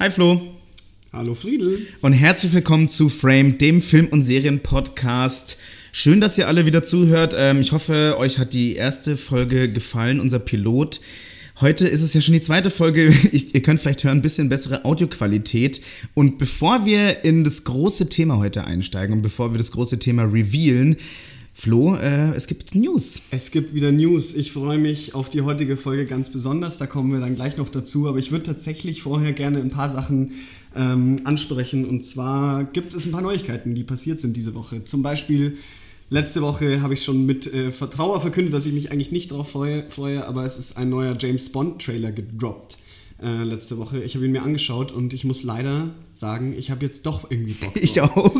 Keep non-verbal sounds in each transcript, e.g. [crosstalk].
Hi Flo. Hallo Friedel. Und herzlich willkommen zu Frame, dem Film- und Serienpodcast. Schön, dass ihr alle wieder zuhört. Ähm, ich hoffe, euch hat die erste Folge gefallen, unser Pilot. Heute ist es ja schon die zweite Folge. [laughs] ihr könnt vielleicht hören, ein bisschen bessere Audioqualität. Und bevor wir in das große Thema heute einsteigen und bevor wir das große Thema revealen, Flo, äh, es gibt News. Es gibt wieder News. Ich freue mich auf die heutige Folge ganz besonders. Da kommen wir dann gleich noch dazu. Aber ich würde tatsächlich vorher gerne ein paar Sachen ähm, ansprechen. Und zwar gibt es ein paar Neuigkeiten, die passiert sind diese Woche. Zum Beispiel letzte Woche habe ich schon mit äh, Vertrauer verkündet, dass ich mich eigentlich nicht darauf freue, freue, aber es ist ein neuer James Bond Trailer gedroppt äh, letzte Woche. Ich habe ihn mir angeschaut und ich muss leider sagen, ich habe jetzt doch irgendwie Bock. Drauf. Ich auch.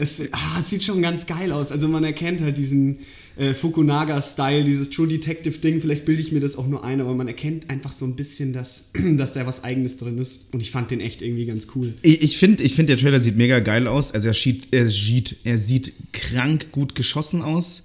Es, ah, es, sieht schon ganz geil aus. Also man erkennt halt diesen äh, Fukunaga-Style, dieses True Detective-Ding. Vielleicht bilde ich mir das auch nur ein, aber man erkennt einfach so ein bisschen, dass, [clears throat] dass da was Eigenes drin ist. Und ich fand den echt irgendwie ganz cool. Ich, ich finde, ich find, der Trailer sieht mega geil aus. Also er, schied, er, schied, er sieht krank gut geschossen aus.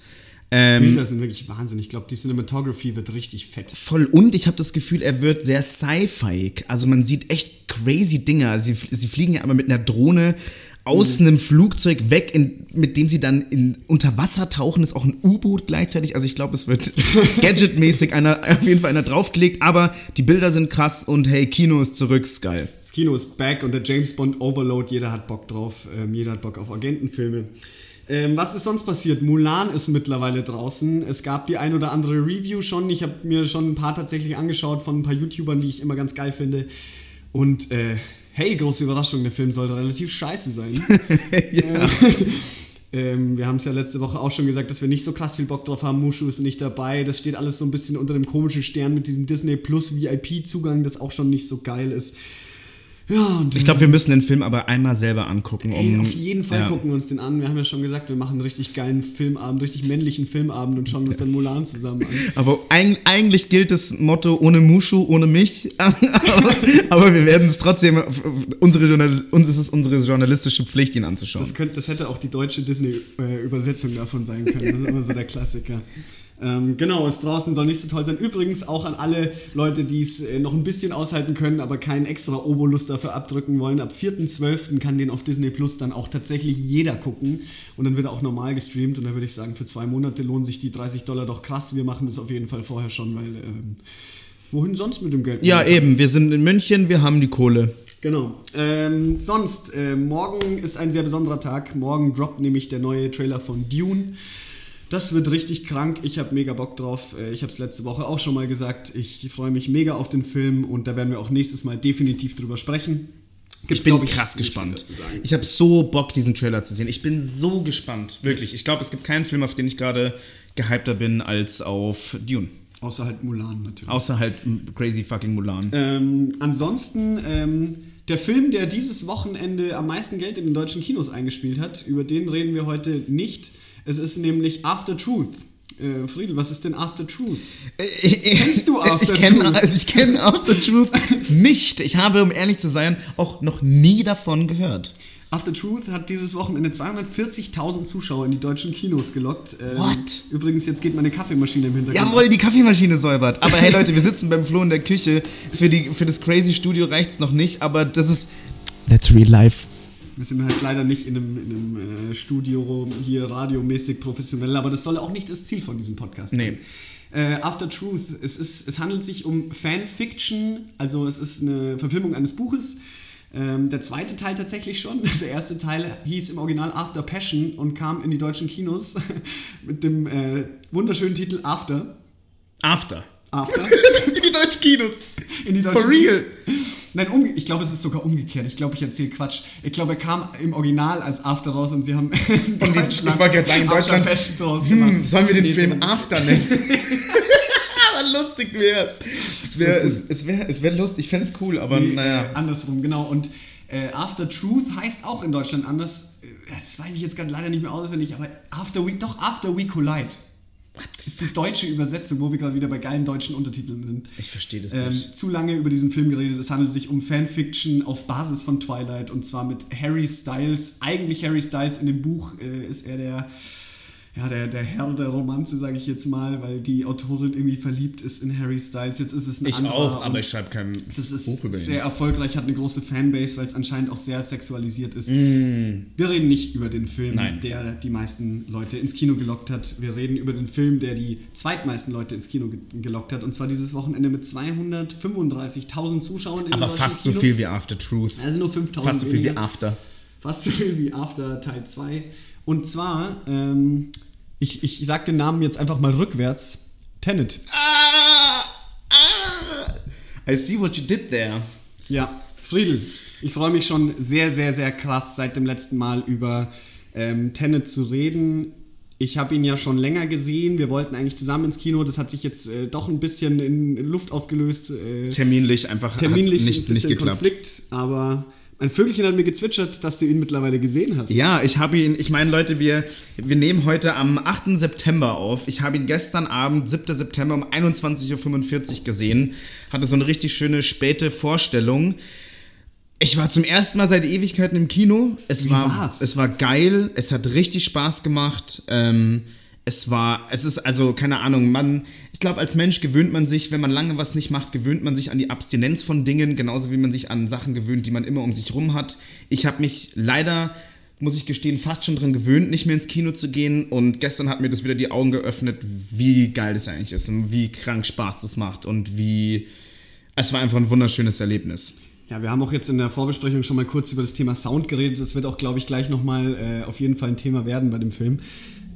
Ähm, Bilder sind wirklich Wahnsinn. Ich glaube, die Cinematography wird richtig fett. Voll. Und ich habe das Gefühl, er wird sehr sci-fi. Also man sieht echt crazy Dinger. Sie, sie fliegen ja aber mit einer Drohne aus mhm. einem Flugzeug weg, in, mit dem sie dann in, unter Wasser tauchen, ist auch ein U-Boot gleichzeitig. Also ich glaube, es wird [laughs] gadgetmäßig einer, auf jeden Fall einer draufgelegt, aber die Bilder sind krass und hey, Kino ist zurück, ist geil. Das Kino ist back und der James Bond Overload, jeder hat Bock drauf, ähm, jeder hat Bock auf Agentenfilme. Ähm, was ist sonst passiert? Mulan ist mittlerweile draußen. Es gab die ein oder andere Review schon. Ich habe mir schon ein paar tatsächlich angeschaut von ein paar YouTubern, die ich immer ganz geil finde. Und äh, hey, große Überraschung, der Film sollte relativ scheiße sein. [laughs] ja. ähm, [laughs] wir haben es ja letzte Woche auch schon gesagt, dass wir nicht so krass viel Bock drauf haben. Mushu ist nicht dabei. Das steht alles so ein bisschen unter dem komischen Stern mit diesem Disney Plus VIP-Zugang, das auch schon nicht so geil ist. Ja, und ich glaube, wir müssen den Film aber einmal selber angucken. Um, ey, auf jeden Fall ja. gucken wir uns den an. Wir haben ja schon gesagt, wir machen einen richtig geilen Filmabend, richtig männlichen Filmabend und schauen uns dann Mulan zusammen an. [laughs] Aber ein, eigentlich gilt das Motto ohne Mushu, ohne mich. [laughs] aber, aber, wir werden es trotzdem, unsere uns ist es unsere journalistische Pflicht, ihn anzuschauen. Das, könnte, das hätte auch die deutsche Disney-Übersetzung davon sein können. Das ist immer so der Klassiker. Ähm, genau, es draußen soll nicht so toll sein. Übrigens auch an alle Leute, die es äh, noch ein bisschen aushalten können, aber keinen extra Obolus dafür abdrücken wollen. Ab 4.12. kann den auf Disney Plus dann auch tatsächlich jeder gucken. Und dann wird er auch normal gestreamt. Und da würde ich sagen, für zwei Monate lohnen sich die 30 Dollar doch krass. Wir machen das auf jeden Fall vorher schon, weil ähm, wohin sonst mit dem Geld? Ja, eben. Wir sind in München, wir haben die Kohle. Genau. Ähm, sonst, äh, morgen ist ein sehr besonderer Tag. Morgen droppt nämlich der neue Trailer von Dune. Das wird richtig krank. Ich habe mega Bock drauf. Äh, ich habe es letzte Woche auch schon mal gesagt. Ich freue mich mega auf den Film und da werden wir auch nächstes Mal definitiv drüber sprechen. Gibt's, ich bin ich, krass gespannt. Ich habe so Bock, diesen Trailer zu sehen. Ich bin so gespannt, wirklich. Ich glaube, es gibt keinen Film, auf den ich gerade gehypter bin, als auf Dune. Außer halt Mulan natürlich. Außer halt Crazy fucking Mulan. Ähm, ansonsten, ähm, der Film, der dieses Wochenende am meisten Geld in den deutschen Kinos eingespielt hat, über den reden wir heute nicht. Es ist nämlich After Truth. Äh, Friedel, was ist denn After Truth? Äh, Kennst du [laughs] After ich kenn, Truth? Also ich kenne After Truth nicht. Ich habe, um ehrlich zu sein, auch noch nie davon gehört. After Truth hat dieses Wochenende 240.000 Zuschauer in die deutschen Kinos gelockt. Ähm, What? Übrigens, jetzt geht meine Kaffeemaschine im Hintergrund. Jawohl, die Kaffeemaschine säubert. Aber hey Leute, wir sitzen beim Flo in der Küche. Für, die, für das Crazy Studio reicht es noch nicht, aber das ist. That's real life. Wir sind halt leider nicht in einem, in einem äh, Studio hier radiomäßig professionell, aber das soll auch nicht das Ziel von diesem Podcast sein. Nee. Äh, After Truth, es, ist, es handelt sich um Fanfiction, also es ist eine Verfilmung eines Buches. Ähm, der zweite Teil tatsächlich schon. [laughs] Der erste Teil hieß im Original After Passion und kam in die deutschen Kinos [laughs] mit dem äh, wunderschönen Titel After. After. After. [laughs] in die deutschen Kinos. In die deutschen For real. Nein, um, ich glaube, es ist sogar umgekehrt. Ich glaube, ich erzähle Quatsch. Ich glaube, er kam im Original als After raus und sie haben [laughs] in Deutschland Ich wollte jetzt sagen, in Deutschland hm, sollen wir den nee, Film After nennen? [laughs] aber lustig wäre es. Es wäre es, es wär, es wär lustig, ich fände es cool, aber nee, naja. Äh, andersrum, genau. Und äh, After Truth heißt auch in Deutschland anders. Äh, das weiß ich jetzt gerade leider nicht mehr auswendig, aber After We, doch After We Collide. What ist die deutsche Übersetzung, wo wir gerade wieder bei geilen deutschen Untertiteln sind. Ich verstehe das ähm, nicht. Zu lange über diesen Film geredet. Es handelt sich um Fanfiction auf Basis von Twilight und zwar mit Harry Styles. Eigentlich Harry Styles in dem Buch äh, ist er der ja, der, der Herr der Romanze, sage ich jetzt mal, weil die Autorin irgendwie verliebt ist in Harry Styles. Jetzt ist es ein Ich anderer auch, aber ich schreibe kein das ist Buch über ihn. sehr erfolgreich, hat eine große Fanbase, weil es anscheinend auch sehr sexualisiert ist. Mm. Wir reden nicht über den Film, Nein. der die meisten Leute ins Kino gelockt hat. Wir reden über den Film, der die zweitmeisten Leute ins Kino ge gelockt hat. Und zwar dieses Wochenende mit 235.000 Zuschauern in Aber fast so viel wie After Truth. Also nur 5.000 Fast so viel wie weniger. After. Fast so viel wie After Teil 2. Und zwar, ähm, ich, ich sag den Namen jetzt einfach mal rückwärts. Tenet. Ah, ah. I see what you did there. Ja, Friedel, ich freue mich schon sehr, sehr, sehr krass seit dem letzten Mal über ähm, Tenet zu reden. Ich habe ihn ja schon länger gesehen. Wir wollten eigentlich zusammen ins Kino. Das hat sich jetzt äh, doch ein bisschen in Luft aufgelöst. Äh, Terminlich einfach terminlich nicht, nicht geklappt. Konflikt, aber ein Vögelchen hat mir gezwitschert, dass du ihn mittlerweile gesehen hast. Ja, ich habe ihn, ich meine Leute, wir, wir nehmen heute am 8. September auf. Ich habe ihn gestern Abend, 7. September um 21.45 Uhr gesehen. Hatte so eine richtig schöne späte Vorstellung. Ich war zum ersten Mal seit Ewigkeiten im Kino. Es Wie war, war's? es war geil. Es hat richtig Spaß gemacht. Ähm, es war, es ist also, keine Ahnung, man, ich glaube, als Mensch gewöhnt man sich, wenn man lange was nicht macht, gewöhnt man sich an die Abstinenz von Dingen, genauso wie man sich an Sachen gewöhnt, die man immer um sich rum hat. Ich habe mich leider, muss ich gestehen, fast schon dran gewöhnt, nicht mehr ins Kino zu gehen und gestern hat mir das wieder die Augen geöffnet, wie geil das eigentlich ist und wie krank Spaß das macht und wie, es war einfach ein wunderschönes Erlebnis. Ja, wir haben auch jetzt in der Vorbesprechung schon mal kurz über das Thema Sound geredet. Das wird auch, glaube ich, gleich nochmal äh, auf jeden Fall ein Thema werden bei dem Film.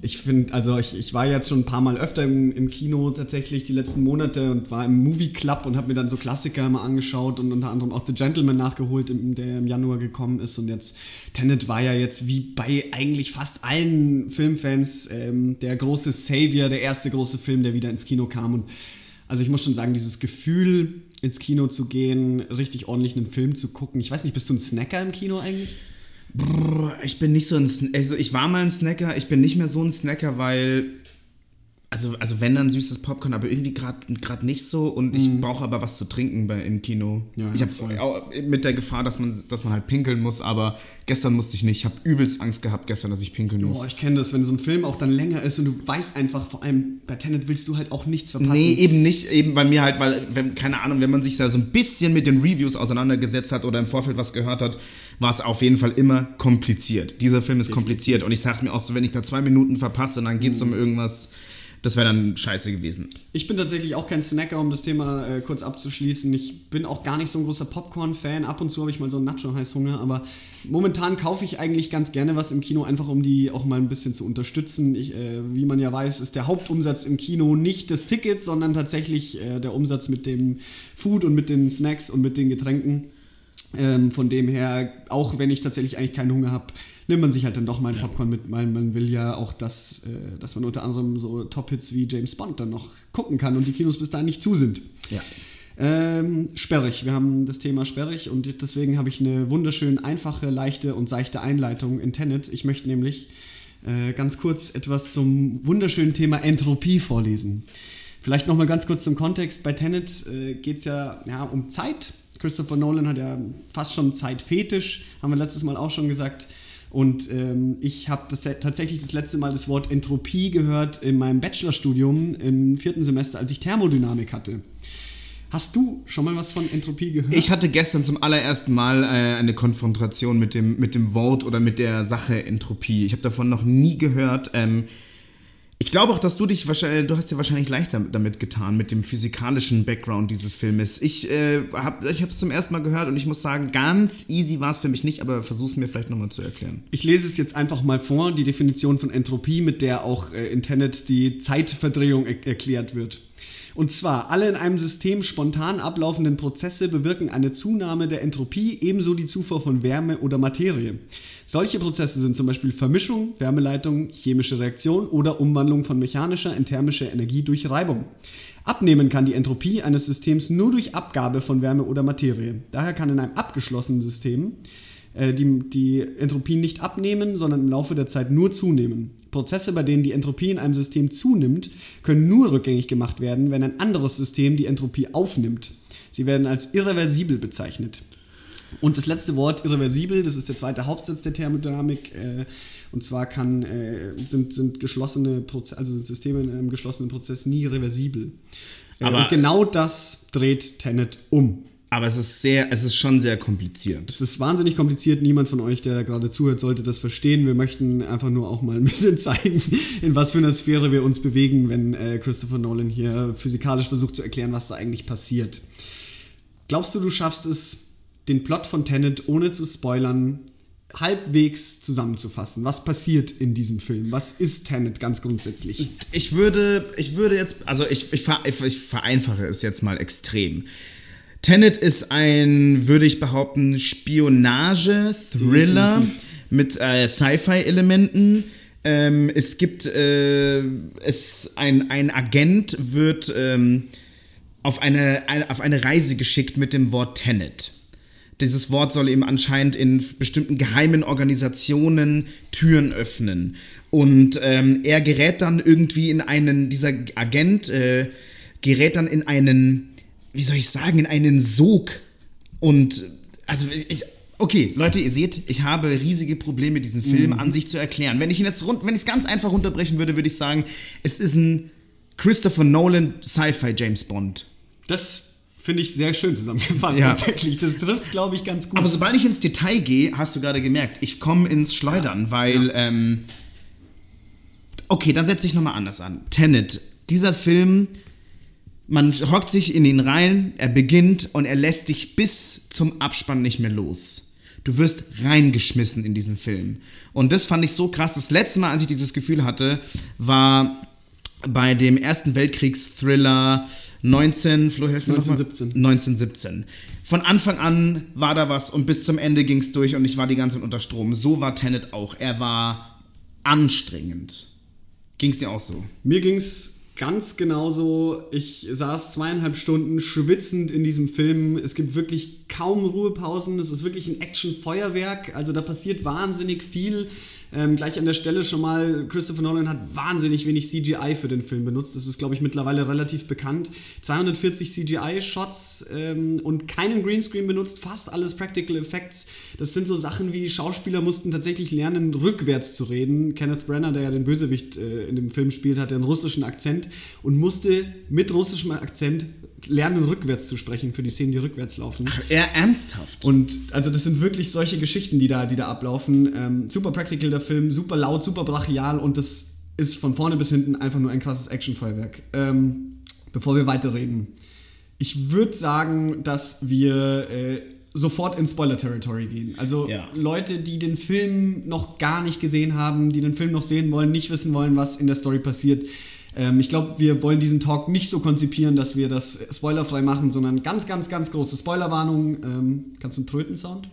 Ich finde, also ich, ich war jetzt schon ein paar Mal öfter im, im Kino tatsächlich die letzten Monate und war im Movie Club und habe mir dann so Klassiker mal angeschaut und unter anderem auch The Gentleman nachgeholt, der im Januar gekommen ist. Und jetzt Tenet war ja jetzt wie bei eigentlich fast allen Filmfans ähm, der große Savior, der erste große Film, der wieder ins Kino kam. Und also ich muss schon sagen, dieses Gefühl, ins Kino zu gehen, richtig ordentlich einen Film zu gucken. Ich weiß nicht, bist du ein Snacker im Kino eigentlich? Brr, Ich bin nicht so ein, Sn- also ich war mal ein Snacker, ich bin nicht mehr so ein Snacker, weil, also, also wenn dann süßes Popcorn, aber irgendwie gerade nicht so und ich brauche aber was zu trinken bei, im Kino. Ja, ich habe mit der Gefahr, dass man, dass man halt pinkeln muss, aber gestern musste ich nicht. Ich habe übelst Angst gehabt gestern, dass ich pinkeln muss. Boah, ich kenne das, wenn so ein Film auch dann länger ist und du weißt einfach, vor allem bei Tenet willst du halt auch nichts verpassen. Nee, eben nicht, eben bei mir halt, weil, wenn, keine Ahnung, wenn man sich da so ein bisschen mit den Reviews auseinandergesetzt hat oder im Vorfeld was gehört hat, war es auf jeden Fall immer kompliziert. Dieser Film ist kompliziert und ich dachte mir auch so, wenn ich da zwei Minuten verpasse und dann geht es Mhm. um irgendwas, das wäre dann scheiße gewesen. Ich bin tatsächlich auch kein Snacker, um das Thema äh, kurz abzuschließen. Ich bin auch gar nicht so ein großer Popcorn-Fan. Ab und zu habe ich mal so einen Nacho-Heißhunger, aber momentan kaufe ich eigentlich ganz gerne was im Kino, einfach um die auch mal ein bisschen zu unterstützen. Ich, äh, wie man ja weiß, ist der Hauptumsatz im Kino nicht das Ticket, sondern tatsächlich äh, der Umsatz mit dem Food und mit den Snacks und mit den Getränken. Ähm, von dem her, auch wenn ich tatsächlich eigentlich keinen Hunger habe, nimmt man sich halt dann doch mal ein Popcorn mit, weil man will ja auch, dass, äh, dass man unter anderem so Top-Hits wie James Bond dann noch gucken kann und die Kinos bis dahin nicht zu sind. Ja. Ähm, sperrig, wir haben das Thema sperrig und deswegen habe ich eine wunderschön einfache, leichte und seichte Einleitung in Tenet. Ich möchte nämlich äh, ganz kurz etwas zum wunderschönen Thema Entropie vorlesen. Vielleicht nochmal ganz kurz zum Kontext. Bei Tenet äh, geht es ja, ja um Zeit. Christopher Nolan hat ja fast schon Zeitfetisch, haben wir letztes Mal auch schon gesagt. Und ähm, ich habe das, tatsächlich das letzte Mal das Wort Entropie gehört in meinem Bachelorstudium im vierten Semester, als ich Thermodynamik hatte. Hast du schon mal was von Entropie gehört? Ich hatte gestern zum allerersten Mal äh, eine Konfrontation mit dem, mit dem Wort oder mit der Sache Entropie. Ich habe davon noch nie gehört. Ähm, ich glaube auch, dass du dich wahrscheinlich, du hast dir wahrscheinlich leichter damit getan mit dem physikalischen Background dieses Filmes. Ich äh, habe es zum ersten Mal gehört und ich muss sagen, ganz easy war es für mich nicht, aber versuch's mir vielleicht nochmal zu erklären. Ich lese es jetzt einfach mal vor, die Definition von Entropie, mit der auch äh, in Tenet die Zeitverdrehung er erklärt wird. Und zwar, alle in einem System spontan ablaufenden Prozesse bewirken eine Zunahme der Entropie, ebenso die Zufuhr von Wärme oder Materie. Solche Prozesse sind zum Beispiel Vermischung, Wärmeleitung, chemische Reaktion oder Umwandlung von mechanischer in thermische Energie durch Reibung. Abnehmen kann die Entropie eines Systems nur durch Abgabe von Wärme oder Materie. Daher kann in einem abgeschlossenen System äh, die, die Entropie nicht abnehmen, sondern im Laufe der Zeit nur zunehmen. Prozesse, bei denen die Entropie in einem System zunimmt, können nur rückgängig gemacht werden, wenn ein anderes System die Entropie aufnimmt. Sie werden als irreversibel bezeichnet. Und das letzte Wort irreversibel, das ist der zweite Hauptsatz der Thermodynamik. Äh, Und zwar kann, äh, sind, sind geschlossene Proze also sind Systeme in einem geschlossenen Prozess nie reversibel. Äh, Aber- und genau das dreht Tenet um. Aber es ist sehr, es ist schon sehr kompliziert. Es ist wahnsinnig kompliziert. Niemand von euch, der gerade zuhört, sollte das verstehen. Wir möchten einfach nur auch mal ein bisschen [laughs] zeigen, in was für einer Sphäre wir uns bewegen, wenn äh, Christopher Nolan hier physikalisch versucht zu erklären, was da eigentlich passiert. Glaubst du, du schaffst es, den Plot von Tenet, ohne zu spoilern, halbwegs zusammenzufassen? Was passiert in diesem Film? Was ist Tenet ganz grundsätzlich? Ich würde, ich würde jetzt, also ich, ich, ich, vereinfache es jetzt mal extrem. Tenet ist ein, würde ich behaupten, Spionage-Thriller mit äh, Sci-Fi-Elementen. Ähm, es gibt, äh, es, ein, ein Agent wird ähm, auf, eine, eine, auf eine Reise geschickt mit dem Wort Tenet. Dieses Wort soll ihm anscheinend in bestimmten geheimen Organisationen Türen öffnen. Und ähm, er gerät dann irgendwie in einen, dieser Agent äh, gerät dann in einen, wie soll ich sagen, in einen Sog. Und also ich, okay, Leute, ihr seht, ich habe riesige Probleme, diesen Film an sich zu erklären. Wenn ich ihn jetzt rund, wenn ich es ganz einfach runterbrechen würde, würde ich sagen, es ist ein Christopher Nolan Sci-Fi James Bond. Das finde ich sehr schön zusammengefasst Ja. tatsächlich. Das trifft es, glaube ich, ganz gut. Aber sobald ich ins Detail gehe, hast du gerade gemerkt, ich komme ins Schleudern, weil, ähm, okay, dann setze ich nochmal anders an. Tenet, dieser Film, man hockt sich in ihn rein, er beginnt und er lässt dich bis zum Abspann nicht mehr los. Du wirst reingeschmissen in diesen Film. Und das fand ich so krass. Das letzte Mal, als ich dieses Gefühl hatte, war bei dem Ersten Weltkriegs-Thriller 19, Flo, helf mir noch mal. 1917. 1917. Von Anfang an war da was und bis zum Ende ging es durch und ich war die ganze Zeit unter Strom. So war Tenet auch. Er war anstrengend. Ging es dir auch so? Mir ging es ganz genauso. Ich saß zweieinhalb Stunden schwitzend in diesem Film. Es gibt wirklich kaum Ruhepausen. Es ist wirklich ein Action-Feuerwerk. Also da passiert wahnsinnig viel. Ähm, gleich an der Stelle schon mal, Christopher Nolan hat wahnsinnig wenig CGI für den Film benutzt. Das ist, glaube ich, mittlerweile relativ bekannt. 240 CGI-Shots ähm, und keinen Greenscreen benutzt, fast alles Practical Effects. Das sind so Sachen wie Schauspieler mussten tatsächlich lernen, rückwärts zu reden. Kenneth Branagh, der ja den Bösewicht äh, in dem Film spielt, hat einen russischen Akzent und musste mit russischem Akzent lernen, rückwärts zu sprechen für die Szenen, die rückwärts laufen. Eher ernsthaft. Und also das sind wirklich solche Geschichten, die da, die da ablaufen. Ähm, super practical der Film, super laut, super brachial und das ist von vorne bis hinten einfach nur ein krasses Actionfeuerwerk. Ähm, bevor wir weiterreden, ich würde sagen, dass wir äh, sofort in Spoiler-Territory gehen. Also Ja. Leute, die den Film noch gar nicht gesehen haben, die den Film noch sehen wollen, nicht wissen wollen, was in der Story passiert. Ähm, ich glaube, wir wollen diesen Talk nicht so konzipieren, dass wir das spoilerfrei machen, sondern ganz, ganz, ganz große Spoilerwarnung. Ähm, kannst du einen Tröten-Sound?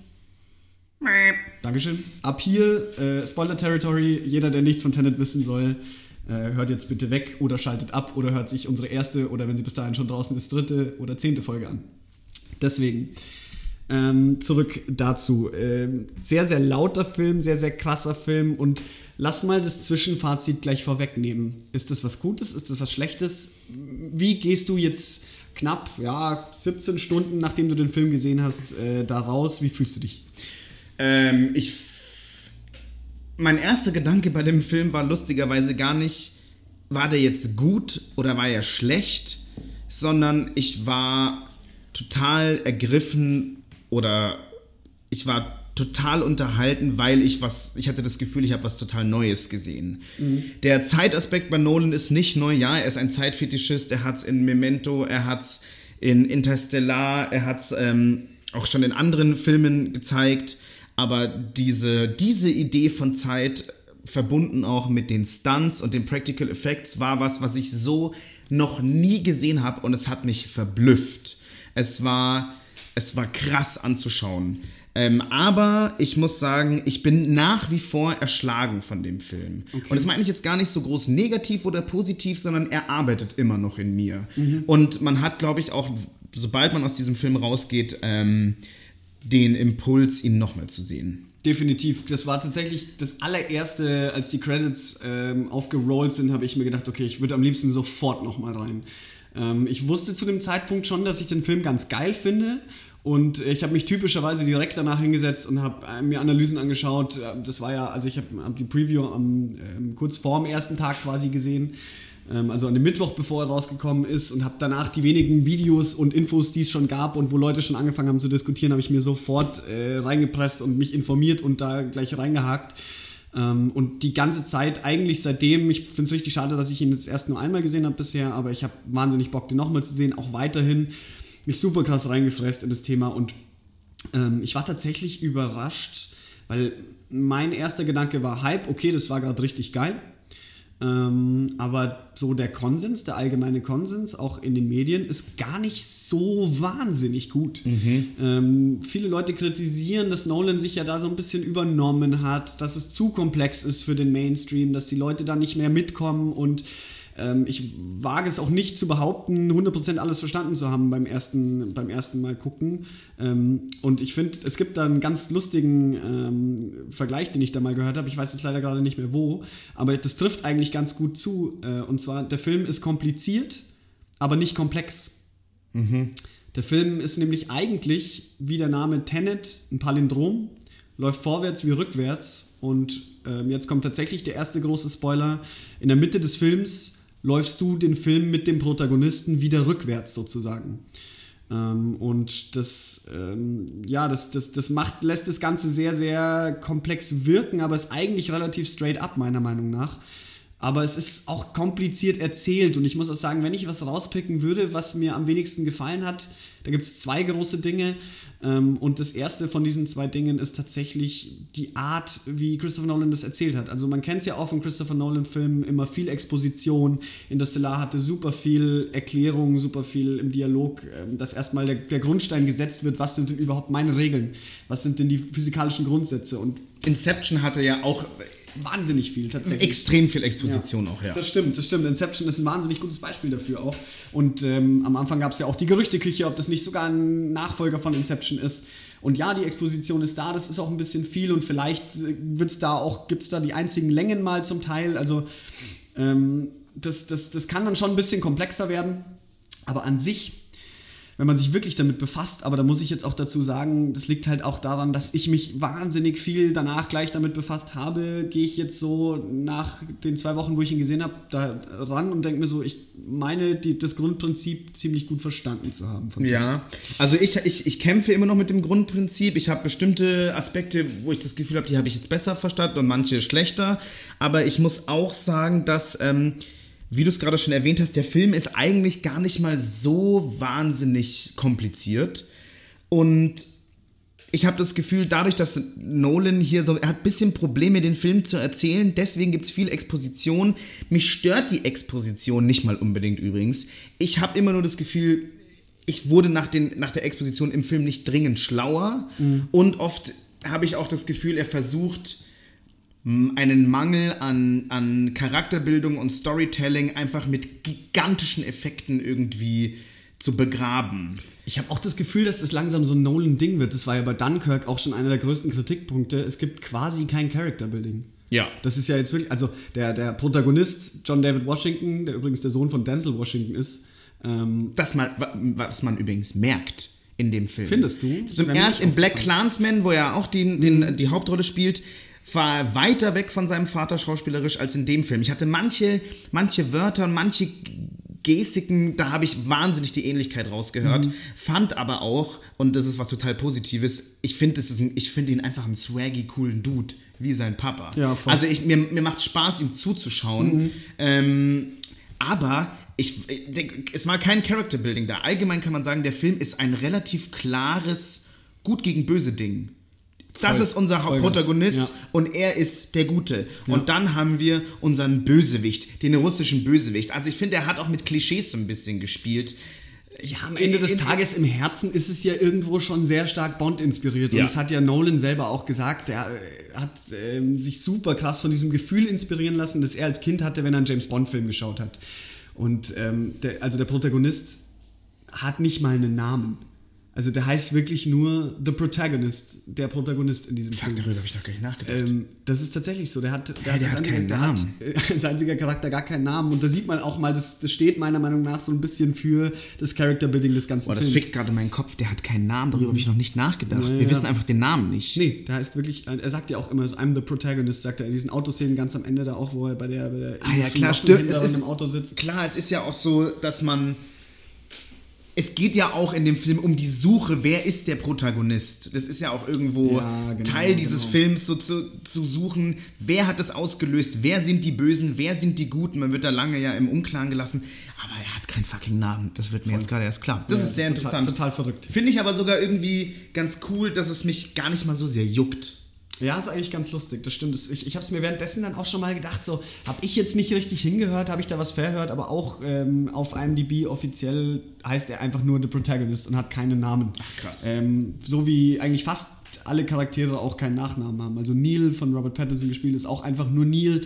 Dankeschön. Ab hier, äh, Spoiler-Territory, jeder, der nichts von Tenet wissen soll, äh, hört jetzt bitte weg oder schaltet ab oder hört sich unsere erste oder wenn sie bis dahin schon draußen ist, dritte oder zehnte Folge an. Deswegen, ähm, zurück dazu. Ähm, sehr, sehr lauter Film, sehr, sehr krasser Film und lass mal das Zwischenfazit gleich vorwegnehmen. Ist das was Gutes? Ist das was Schlechtes? Wie gehst du jetzt knapp, ja, 17 Stunden, nachdem du den Film gesehen hast, äh, da raus? Wie fühlst du dich? Ähm, ich. Mein erster Gedanke bei dem Film war lustigerweise gar nicht, war der jetzt gut oder war er schlecht, sondern ich war total ergriffen oder ich war total unterhalten, weil ich was, ich hatte das Gefühl, ich habe was total Neues gesehen. Der Zeitaspekt bei Nolan ist nicht neu, ja, er ist ein Zeitfetischist, er hat es in Memento, er hat es in Interstellar, er hat es ähm, auch schon in anderen Filmen gezeigt, aber diese, diese Idee von Zeit verbunden auch mit den Stunts und den Practical Effects war was, was ich so noch nie gesehen habe und es hat mich verblüfft. Es war, es war krass anzuschauen. Ähm, aber ich muss sagen, ich bin nach wie vor erschlagen von dem Film. Und das meine ich jetzt gar nicht so groß negativ oder positiv, sondern er arbeitet immer noch in mir. Und man hat, glaube ich, auch, sobald man aus diesem Film rausgeht, ähm, den Impuls, ihn nochmal zu sehen. Definitiv. Das war tatsächlich das allererste, als die Credits ähm, aufgerollt sind, habe ich mir gedacht, okay, ich würde am liebsten sofort nochmal rein. Ähm, ich wusste zu dem Zeitpunkt schon, dass ich den Film ganz geil finde Und ich habe mich typischerweise direkt danach hingesetzt und habe äh, mir Analysen angeschaut. Das war ja, also ich habe hab die Preview am, ähm, kurz vor dem ersten Tag quasi gesehen, ähm, also an dem Mittwoch, bevor er rausgekommen ist, und habe danach die wenigen Videos und Infos, die es schon gab und wo Leute schon angefangen haben zu diskutieren, habe ich mir sofort äh, reingepresst und mich informiert und da gleich reingehakt. Ähm, und die ganze Zeit, eigentlich seitdem, ich finde es richtig schade, dass ich ihn jetzt erst nur einmal gesehen habe bisher, aber ich habe wahnsinnig Bock, den nochmal zu sehen, auch weiterhin mich super krass reingefresst in das Thema und ähm, ich war tatsächlich überrascht, weil mein erster Gedanke war Hype, okay, das war gerade richtig geil. Ähm, aber so der Konsens, der allgemeine Konsens, auch in den Medien, ist gar nicht so wahnsinnig gut. Mhm. Ähm, viele Leute kritisieren, dass Nolan sich ja da so ein bisschen übernommen hat, dass es zu komplex ist für den Mainstream, dass die Leute da nicht mehr mitkommen und ähm, ich wage es auch nicht zu behaupten, 100% alles verstanden zu haben beim ersten, beim ersten Mal gucken. Ähm, und ich finde, es gibt da einen ganz lustigen ähm, Vergleich, den ich da mal gehört habe. Ich weiß jetzt leider gerade nicht mehr wo, aber das trifft eigentlich ganz gut zu. Äh, und zwar, der Film ist kompliziert, aber nicht komplex. Mhm. Der Film ist nämlich eigentlich, wie der Name Tenet, ein Palindrom, läuft vorwärts wie rückwärts. Und ähm, jetzt kommt tatsächlich der erste große Spoiler. In der Mitte des Films läufst du den Film mit dem Protagonisten wieder rückwärts sozusagen. Ähm, und das, ähm, ja, das, das, das macht, lässt das Ganze sehr, sehr komplex wirken, aber ist eigentlich relativ straight up, meiner Meinung nach. Aber es ist auch kompliziert erzählt und ich muss auch sagen, wenn ich was rauspicken würde, was mir am wenigsten gefallen hat, da gibt es zwei große Dinge. Ähm, und das erste von diesen zwei Dingen ist tatsächlich die Art, wie Christopher Nolan das erzählt hat. Also man kennt es ja auch von Christopher Nolan-Filmen, immer viel Exposition. Interstellar hatte super viel Erklärung, super viel im Dialog, ähm, dass erstmal der, der Grundstein gesetzt wird, was sind denn überhaupt meine Regeln, was sind denn die physikalischen Grundsätze. Und Inception hatte ja auch wahnsinnig viel tatsächlich. Extrem viel Exposition ja. auch, ja. Das stimmt, das stimmt. Inception ist ein wahnsinnig gutes Beispiel dafür auch. Und ähm, am Anfang gab es ja auch die Gerüchteküche, ob das nicht sogar ein Nachfolger von Inception ist. Und ja, die Exposition ist da, das ist auch ein bisschen viel und vielleicht äh, wird's da auch, gibt es da die einzigen Längen mal zum Teil. Also ähm, das, das, das kann dann schon ein bisschen komplexer werden. Aber an sich wenn man sich wirklich damit befasst. Aber da muss ich jetzt auch dazu sagen, das liegt halt auch daran, dass ich mich wahnsinnig viel danach gleich damit befasst habe. Gehe ich jetzt so nach den zwei Wochen, wo ich ihn gesehen habe, da ran und denke mir so, ich meine, die, das Grundprinzip ziemlich gut verstanden zu haben. ja, also ich, ich, ich kämpfe immer noch mit dem Grundprinzip. Ich habe bestimmte Aspekte, wo ich das Gefühl habe, die habe ich jetzt besser verstanden und manche schlechter. Aber ich muss auch sagen, dass... Ähm, wie du es gerade schon erwähnt hast, der Film ist eigentlich gar nicht mal so wahnsinnig kompliziert. Und ich habe das Gefühl, dadurch, dass Nolan hier so, er hat ein bisschen Probleme, den Film zu erzählen, deswegen gibt es viel Exposition. Mich stört die Exposition nicht mal unbedingt übrigens. Ich habe immer nur das Gefühl, ich wurde nach, den, nach der Exposition im Film nicht dringend schlauer. Mhm. Und oft habe ich auch das Gefühl, er versucht, einen Mangel an, an Charakterbildung und Storytelling einfach mit gigantischen Effekten irgendwie zu begraben. Ich habe auch das Gefühl, dass das langsam so ein Nolan-Ding wird. Das war ja bei Dunkirk auch schon einer der größten Kritikpunkte. Es gibt quasi kein Character-Building. Ja. Das ist ja jetzt wirklich, also der, der Protagonist, John David Washington, der übrigens der Sohn von Denzel Washington ist. Ähm, das man, was man übrigens merkt in dem Film. Findest du? Zum erst in Black Clansman, wo er auch die, den, die Hauptrolle spielt, war weiter weg von seinem Vater schauspielerisch als in dem Film. Ich hatte manche, manche Wörter und manche Gestiken, da habe ich wahnsinnig die Ähnlichkeit rausgehört. Mhm. Fand aber auch, und das ist was total Positives, ich finde find ihn einfach einen swaggy, coolen Dude, wie sein Papa. Ja, also ich, mir, mir macht Spaß, ihm zuzuschauen. Mhm. Ähm, aber ich, es war kein Character Building da. Allgemein kann man sagen, der Film ist ein relativ klares Gut gegen Böse Ding. Das ist unser Hauptprotagonist ja. und er ist der Gute. Ja. Und dann haben wir unseren Bösewicht, den russischen Bösewicht. Also ich finde, er hat auch mit Klischees so ein bisschen gespielt. Ja, am Ende des Tages im Herzen ist es ja irgendwo schon sehr stark Bond inspiriert. Und ja. das hat ja Nolan selber auch gesagt. Er äh, hat ähm, sich super krass von diesem Gefühl inspirieren lassen, das er als Kind hatte, wenn er einen James Bond-Film geschaut hat. Und ähm, der, also der Protagonist hat nicht mal einen Namen. Also der heißt wirklich nur The Protagonist, der Protagonist in diesem Fuck, Film. darüber habe ich noch gar nicht nachgedacht. Ähm, das ist tatsächlich so. Der hat, der Ja, der hat keinen einziger- Namen. Der hat [laughs] als einziger Charakter gar keinen Namen. Und da sieht man auch mal, das, das steht meiner Meinung nach so ein bisschen für das Character-Building des ganzen Boah, das Films. fickt gerade meinen Kopf, der hat keinen Namen, darüber habe ich noch nicht nachgedacht. Ja, Wir wissen einfach den Namen nicht. Nee, der heißt wirklich, er sagt ja auch immer, I'm the protagonist, sagt er in diesen Autoszenen ganz am Ende da auch, wo er bei der, bei der Ah ja, klar, stimmt. Es ist, im Auto sitzt. Klar, es ist ja auch so, dass man. Es geht ja auch in dem Film um die Suche, wer ist der Protagonist. Das ist ja auch irgendwo Ja, genau, Teil dieses genau. Films, so zu, zu suchen, wer hat das ausgelöst, wer sind die Bösen, wer sind die Guten. Man wird da lange ja im Unklaren gelassen, aber er hat keinen fucking Namen. Das wird mir jetzt gerade erst klar. Das Ja, ist sehr total- interessant. total verrückt. Finde ich aber sogar irgendwie ganz cool, dass es mich gar nicht mal so sehr juckt. Ja, ist eigentlich ganz lustig, das stimmt. Ich, ich habe es mir währenddessen dann auch schon mal gedacht, so, habe ich jetzt nicht richtig hingehört, habe ich da was verhört, aber auch ähm, auf IMDb offiziell heißt er einfach nur The Protagonist und hat keinen Namen. Ach, krass. Ähm, so wie eigentlich fast alle Charaktere auch keinen Nachnamen haben. Also Neil von Robert Pattinson gespielt ist auch einfach nur Neil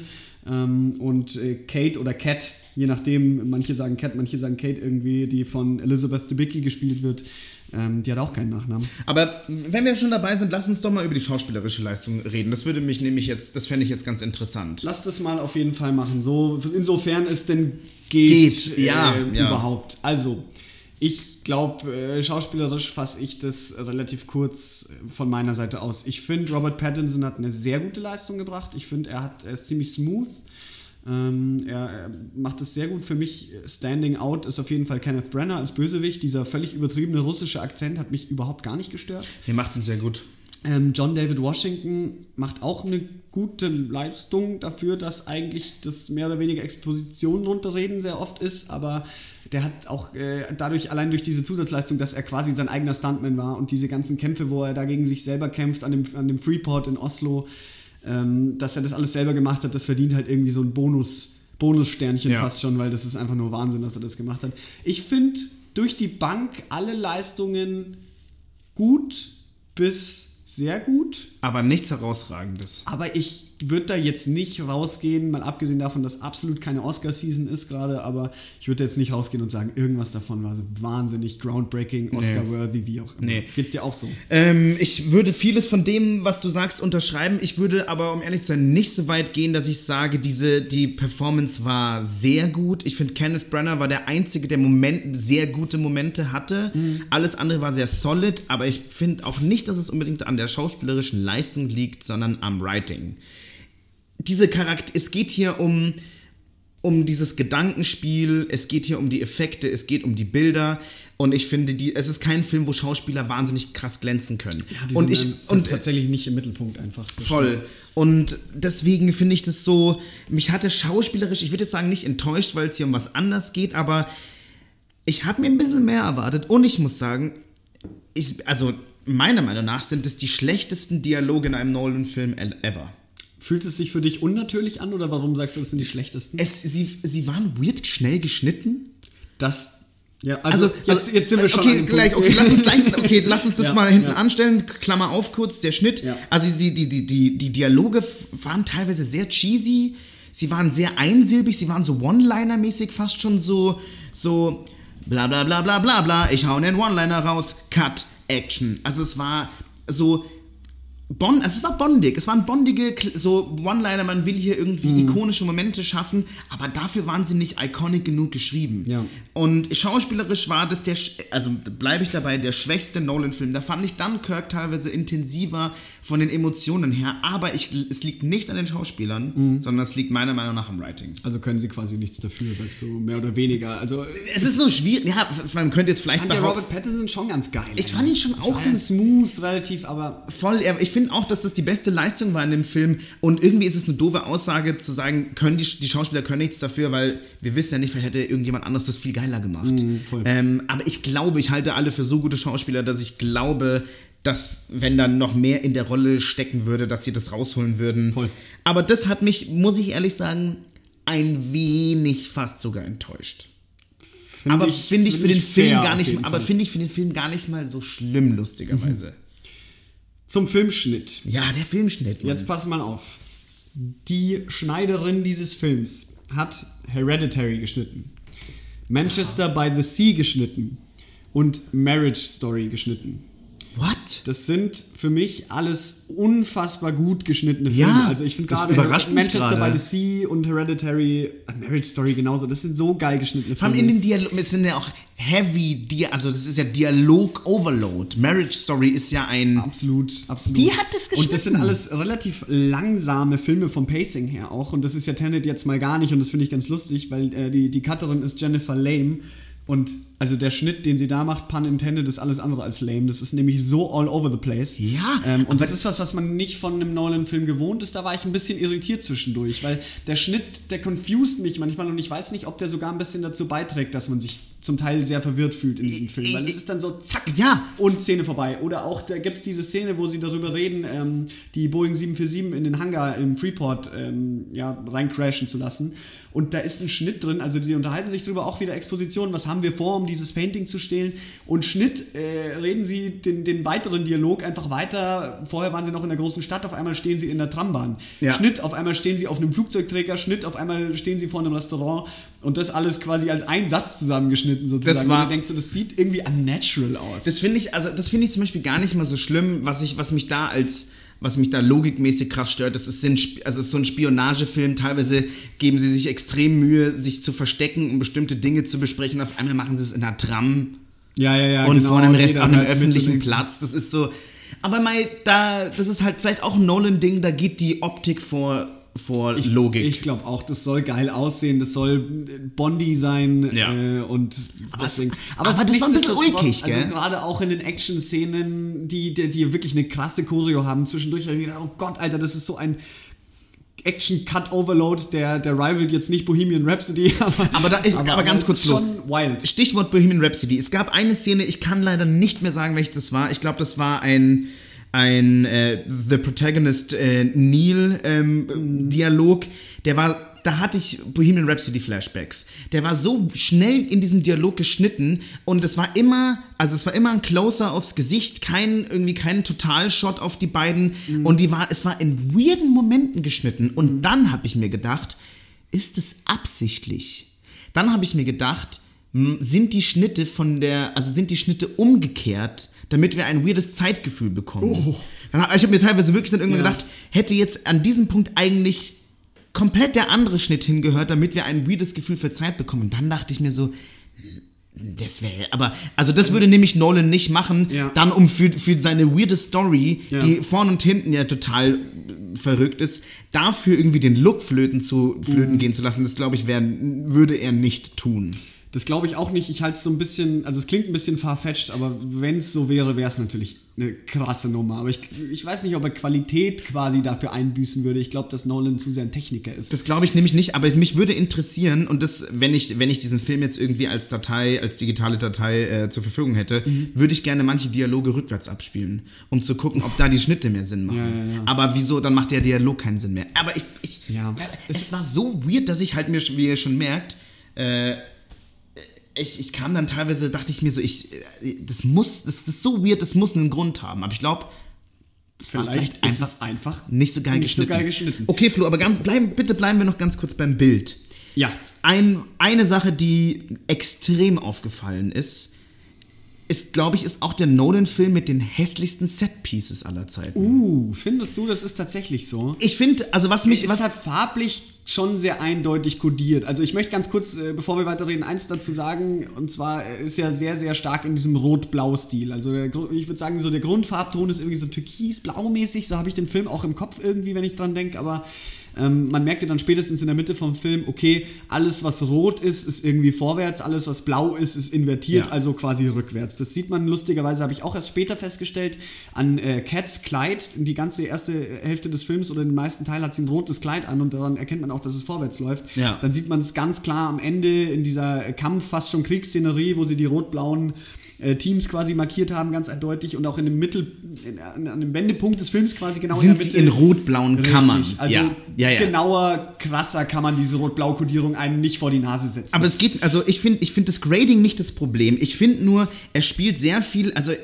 ähm, und äh, Kate oder Cat, je nachdem, manche sagen Cat, manche sagen Kate irgendwie, die von Elizabeth Debicki gespielt wird, ähm, die hat auch keinen Nachnamen. Aber wenn wir schon dabei sind, lass uns doch mal über die schauspielerische Leistung reden. Das würde mich nämlich jetzt, das fände ich jetzt ganz interessant. Lass das mal auf jeden Fall machen. So, insofern es denn geht, Geht, ja, äh, ja. überhaupt. Also, ich glaube, äh, schauspielerisch fasse ich das relativ kurz äh, von meiner Seite aus. Ich finde, Robert Pattinson hat eine sehr gute Leistung gebracht. Ich finde, er, hat- er ist ziemlich smooth. Ähm, er, er macht es sehr gut. Für mich, äh, Standing Out ist auf jeden Fall Kenneth Brenner als Bösewicht. Dieser völlig übertriebene russische Akzent hat mich überhaupt gar nicht gestört. Ihr macht ihn sehr gut. Ähm, John David Washington macht auch eine gute Leistung dafür, dass eigentlich das mehr oder weniger Exposition runterreden sehr oft ist, aber der hat auch äh, dadurch, allein durch diese Zusatzleistung, dass er quasi sein eigener Stuntman war und diese ganzen Kämpfe, wo er dagegen sich selber kämpft, an dem, an dem Freeport in Oslo, ähm, dass er das alles selber gemacht hat, das verdient halt irgendwie so ein Bonus, Bonussternchen Ja. fast schon, weil das ist einfach nur Wahnsinn, dass er das gemacht hat. Ich finde durch die Bank alle Leistungen gut bis sehr gut, Aber nichts Herausragendes. aber ich würde da jetzt nicht rausgehen, mal abgesehen davon, dass absolut keine Oscar-Season ist gerade, aber ich würde jetzt nicht rausgehen und sagen, irgendwas davon war so wahnsinnig groundbreaking, Oscar-worthy, wie auch immer. Nee. Geht's dir auch so? Ähm, ich würde vieles von dem, was du sagst, unterschreiben. Ich würde aber, um ehrlich zu sein, nicht so weit gehen, dass ich sage, diese, die Performance war sehr gut. Ich finde, Kenneth Branagh war der Einzige, der Moment, sehr gute Momente hatte. Alles andere war sehr solid, aber ich finde auch nicht, dass es unbedingt an der schauspielerischen Leistung liegt, sondern am Writing. Diese Charakter, es geht hier um, um dieses Gedankenspiel, es geht hier um die Effekte, es geht um die Bilder. Und ich finde, die, es ist kein Film, wo Schauspieler wahnsinnig krass glänzen können. Die und sind ich und tatsächlich nicht im Mittelpunkt einfach. Voll. Und deswegen finde ich das so, mich hatte schauspielerisch, ich würde jetzt sagen, nicht enttäuscht, weil es hier um was anders geht, aber ich habe mir ein bisschen mehr erwartet. Und ich muss sagen, ich, also meiner Meinung nach sind es die schlechtesten Dialoge in einem Nolan-Film ever. Fühlt es sich für dich unnatürlich an oder warum sagst du, das sind die schlechtesten? Es, sie, sie waren weird schnell geschnitten. Das. Ja, also, Also, jetzt, also, jetzt sind wir schon. okay, gleich, okay, lass uns gleich, [laughs] okay, lass uns das Ja, mal hinten ja. anstellen, Klammer auf kurz, der Schnitt. Ja. Also die, die, die, die, die Dialoge waren teilweise sehr cheesy, sie waren sehr einsilbig, sie waren so One-Liner-mäßig, fast schon so, so bla bla bla bla bla bla, ich hau einen One-Liner raus, Cut, Action. Also es war so Bond, also es war bondig, es waren bondige so One-Liner, man will hier irgendwie Mhm. ikonische Momente schaffen, aber dafür waren sie nicht iconic genug geschrieben. Ja. Und schauspielerisch war das der, also bleibe ich dabei, der schwächste Nolan-Film. Da fand ich Dunkirk teilweise intensiver von den Emotionen her, aber ich, es liegt nicht an den Schauspielern, Mhm. sondern es liegt meiner Meinung nach am Writing. Also können sie quasi nichts dafür, sagst du, mehr oder weniger. Also Es ist so schwierig, ja, man könnte jetzt vielleicht fand der Robert Pattinson schon ganz geil. Ich fand ihn schon auch ganz- smooth, relativ, aber Voll, ich finde auch, dass das die beste Leistung war in dem Film und irgendwie ist es eine doofe Aussage zu sagen, können die, die Schauspieler können nichts dafür, weil wir wissen ja nicht, vielleicht hätte irgendjemand anderes das viel geiler gemacht. voll. ähm, aber ich glaube, ich halte alle für so gute Schauspieler, dass ich glaube, dass wenn dann noch mehr in der Rolle stecken würde, dass sie das rausholen würden. Voll. Aber das hat mich, muss ich ehrlich sagen, ein wenig fast sogar enttäuscht. Find aber finde ich für den Film gar nicht, aber finde ich für den Film gar nicht mal so schlimm, lustigerweise. Zum Filmschnitt. Ja, der Filmschnitt. Mann. Jetzt pass mal auf. Die Schneiderin dieses Films hat Hereditary geschnitten, Manchester by the Sea geschnitten und Marriage Story geschnitten. What? Das sind für mich alles unfassbar gut geschnittene Filme. Ja, also ich finde gerade Manchester gerade. by the Sea und Hereditary, äh, Marriage Story genauso. Das sind so geil geschnittene Vor allem Filme. in den Dialog, es sind ja auch heavy, Di also das ist ja Dialog-Overload. Marriage Story ist ja ein. Absolut, absolut. Die hat das Und das sind geschnitten. alles relativ langsame Filme vom Pacing her auch. Und das ist ja Tenet jetzt mal gar nicht. Und das finde ich ganz lustig, weil äh, die, die Cutterin ist Jennifer Lame. Und also der Schnitt, den sie da macht, pun intended, ist alles andere als lame. Das ist nämlich so all over the place. Ja, Ähm, und das ist was, was man nicht von einem Nolan-Film gewohnt ist. Da war ich ein bisschen irritiert zwischendurch, weil der Schnitt, der confused mich manchmal und ich weiß nicht, ob der sogar ein bisschen dazu beiträgt, dass man sich zum Teil sehr verwirrt fühlt in diesem Film. Weil es ist dann so zack Ja. und Szene vorbei. Oder auch, da gibt es diese Szene, wo sie darüber reden, ähm, die Boeing 747 in den Hangar im Freeport ähm, ja, reincrashen zu lassen. Und da ist ein Schnitt drin, also die unterhalten sich darüber, auch wieder Exposition, was haben wir vor, um dieses Painting zu stehlen. Und Schnitt äh, reden sie den, den weiteren Dialog einfach weiter. Vorher waren sie noch in der großen Stadt, auf einmal stehen sie in der Trambahn. Ja. Schnitt, auf einmal stehen sie auf einem Flugzeugträger, Schnitt, auf einmal stehen sie vor einem Restaurant und das alles quasi als ein Satz zusammengeschnitten sozusagen. Das war- Und du denkst du, das sieht irgendwie unnatural aus. Das finde ich, also das finde ich zum Beispiel gar nicht mal so schlimm, was ich, was mich da als, was mich da logikmäßig krass stört. Das ist, also es ist so ein Spionagefilm. Teilweise geben sie sich extrem Mühe, sich zu verstecken, um bestimmte Dinge zu besprechen. Auf einmal machen sie es in einer Tram Ja, ja, ja. und genau, vor einem Rest auf einem halt öffentlichen. Platz. Das ist so. Aber mal, da, das ist halt vielleicht auch ein Nolan-Ding. Da geht die Optik vor, vor Logik. Ich glaube auch, das soll geil aussehen, das soll Bondi sein Ja. äh, und Aber es- deswegen. aber das war ein bisschen nichtsdestotrotz, ulkig, gell? Also gerade auch in den Action-Szenen, die, die, die wirklich eine krasse Choreo haben, zwischendurch habe ich gedacht, oh Gott, Alter, das ist so ein Action-Cut-Overload, der, der Rival jetzt nicht Bohemian Rhapsody, [laughs] aber, Aber da- ich- aber ganz es kurz, schon wild. Stichwort Bohemian Rhapsody. Es gab eine Szene, ich kann leider nicht mehr sagen, welches das war. Ich glaube, das war ein, ein äh, The Protagonist äh, Neil ähm, Dialog. Der war, da hatte ich Bohemian Rhapsody Flashbacks. Der war so schnell in diesem Dialog geschnitten und es war immer, also es war immer ein Closer aufs Gesicht, kein irgendwie kein Totalshot auf die beiden und die war, es war in weirden Momenten geschnitten und dann habe ich mir gedacht, ist es absichtlich? Dann habe ich mir gedacht, m, sind die Schnitte von der, also sind die Schnitte umgekehrt, damit wir ein weirdes Zeitgefühl bekommen. Dann hab- Ich habe mir teilweise wirklich dann irgendwann Ja. gedacht, hätte jetzt an diesem Punkt eigentlich komplett der andere Schnitt hingehört, damit wir ein weirdes Gefühl für Zeit bekommen. Und dann dachte ich mir so, das wäre, aber, also das würde nämlich Nolan nicht machen, Ja. dann um für, für seine weirde Story, Ja. die vorn und hinten ja total verrückt ist, dafür irgendwie den Look flöten zu flöten Mhm. gehen zu lassen, das glaube ich, wär, würde er nicht tun. Das glaube ich auch nicht. Ich halte es so ein bisschen, also es klingt ein bisschen farfetched, aber wenn es so wäre, wäre es natürlich eine krasse Nummer. Aber ich, ich weiß nicht, ob er Qualität quasi dafür einbüßen würde. Ich glaube, dass Nolan zu sehr ein Techniker ist. Das glaube ich nämlich nicht, aber mich würde interessieren, und das, wenn ich, wenn ich diesen Film jetzt irgendwie als Datei, als digitale Datei äh, zur Verfügung hätte, Mhm. würde ich gerne manche Dialoge rückwärts abspielen, um zu gucken, ob da die Schnitte mehr Sinn machen. Ja, ja, ja. Aber wieso, dann macht der Dialog keinen Sinn mehr. Aber ich, ich Ja. es war so weird, dass ich halt mir, wie ihr schon merkt, äh, ich, ich kam dann teilweise, dachte ich mir so, ich, das muss, das, das ist so weird, das muss einen Grund haben. Aber ich glaube, es war Vielleicht vielleicht ist einfach es einfach nicht so geil nicht so geschnitten. geil geschnitten. Okay, Flo, aber ganz, bleiben, bitte bleiben wir noch ganz kurz beim Bild. Ja. Ein, eine Sache, die extrem aufgefallen ist, ist, glaube ich, ist auch der Nolan-Film mit den hässlichsten Set-Pieces aller Zeiten. Uh, findest du, das ist tatsächlich so? Ich finde, also was mich, ist was, halt farblich schon sehr eindeutig kodiert. Also ich möchte ganz kurz, äh, bevor wir weiterreden, eins dazu sagen. Und zwar äh, ist ja sehr, sehr stark in diesem Rot-Blau-Stil. Also ich würde sagen, so der Grundfarbton ist irgendwie so türkis-blau-mäßig. So habe ich den Film auch im Kopf irgendwie, wenn ich dran denke. Aber ähm, man merkt ja dann spätestens in der Mitte vom Film, okay, alles was rot ist, ist irgendwie vorwärts, alles was blau ist, ist invertiert, Ja. also quasi rückwärts. Das sieht man lustigerweise, habe ich auch erst später festgestellt, an äh, Cats Kleid. Die ganze erste Hälfte des Films oder den meisten Teil hat sie ein rotes Kleid an und daran erkennt man auch, dass es vorwärts läuft. Ja. Dann sieht man es ganz klar am Ende in dieser Kampf, fast schon Kriegsszenerie, wo sie die rot-blauen Teams quasi markiert haben, ganz eindeutig und auch in dem Mittel, in, an, an dem Wendepunkt des Films quasi genau in sind der sie Mitte. in rot-blauen. Kammern? Also ja, ja, ja. genauer, krasser kann man diese Rot-Blau-Kodierung einem nicht vor die Nase setzen. Aber es geht, also ich finde ich find das Grading nicht das Problem. Ich finde nur, er spielt sehr viel, also äh,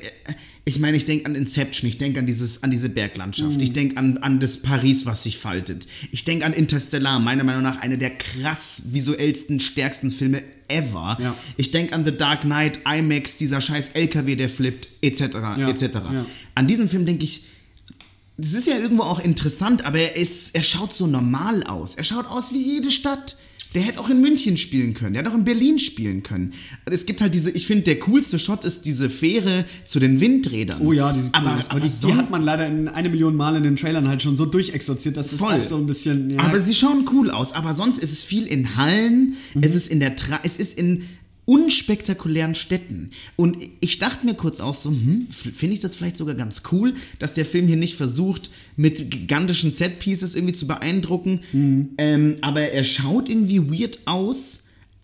ich meine, ich denke an Inception, ich denke an, dieses, an diese Berglandschaft, Mhm. ich denke an, an das Paris, was sich faltet. Ich denke an Interstellar, meiner Meinung nach einer der krass visuellsten, stärksten Filme ever. Ja. Ich denke an The Dark Knight, IMAX, dieser scheiß LKW, der flippt, etc. Ja, etc. ja. An diesem Film denke ich, das ist ja irgendwo auch interessant, aber er, ist, er schaut so normal aus. Er schaut aus wie jede Stadt. Der hätte auch in München spielen können, der hätte auch in Berlin spielen können. Es gibt halt diese, ich finde, der coolste Shot ist diese Fähre zu den Windrädern. Oh ja, die sieht cool aber, aus. aber, die, die hat man leider in eine Million Mal in den Trailern halt schon so durchexorziert, dass es Voll. auch so ein bisschen. Ja, aber sie schauen cool aus. Aber sonst ist es viel in Hallen, Mhm. es ist in der Tra es ist in unspektakulären Städten. Und ich dachte mir kurz auch so, hm, finde ich das vielleicht sogar ganz cool, dass der Film hier nicht versucht, mit gigantischen Setpieces irgendwie zu beeindrucken. Mhm. Ähm, aber er schaut irgendwie weird aus.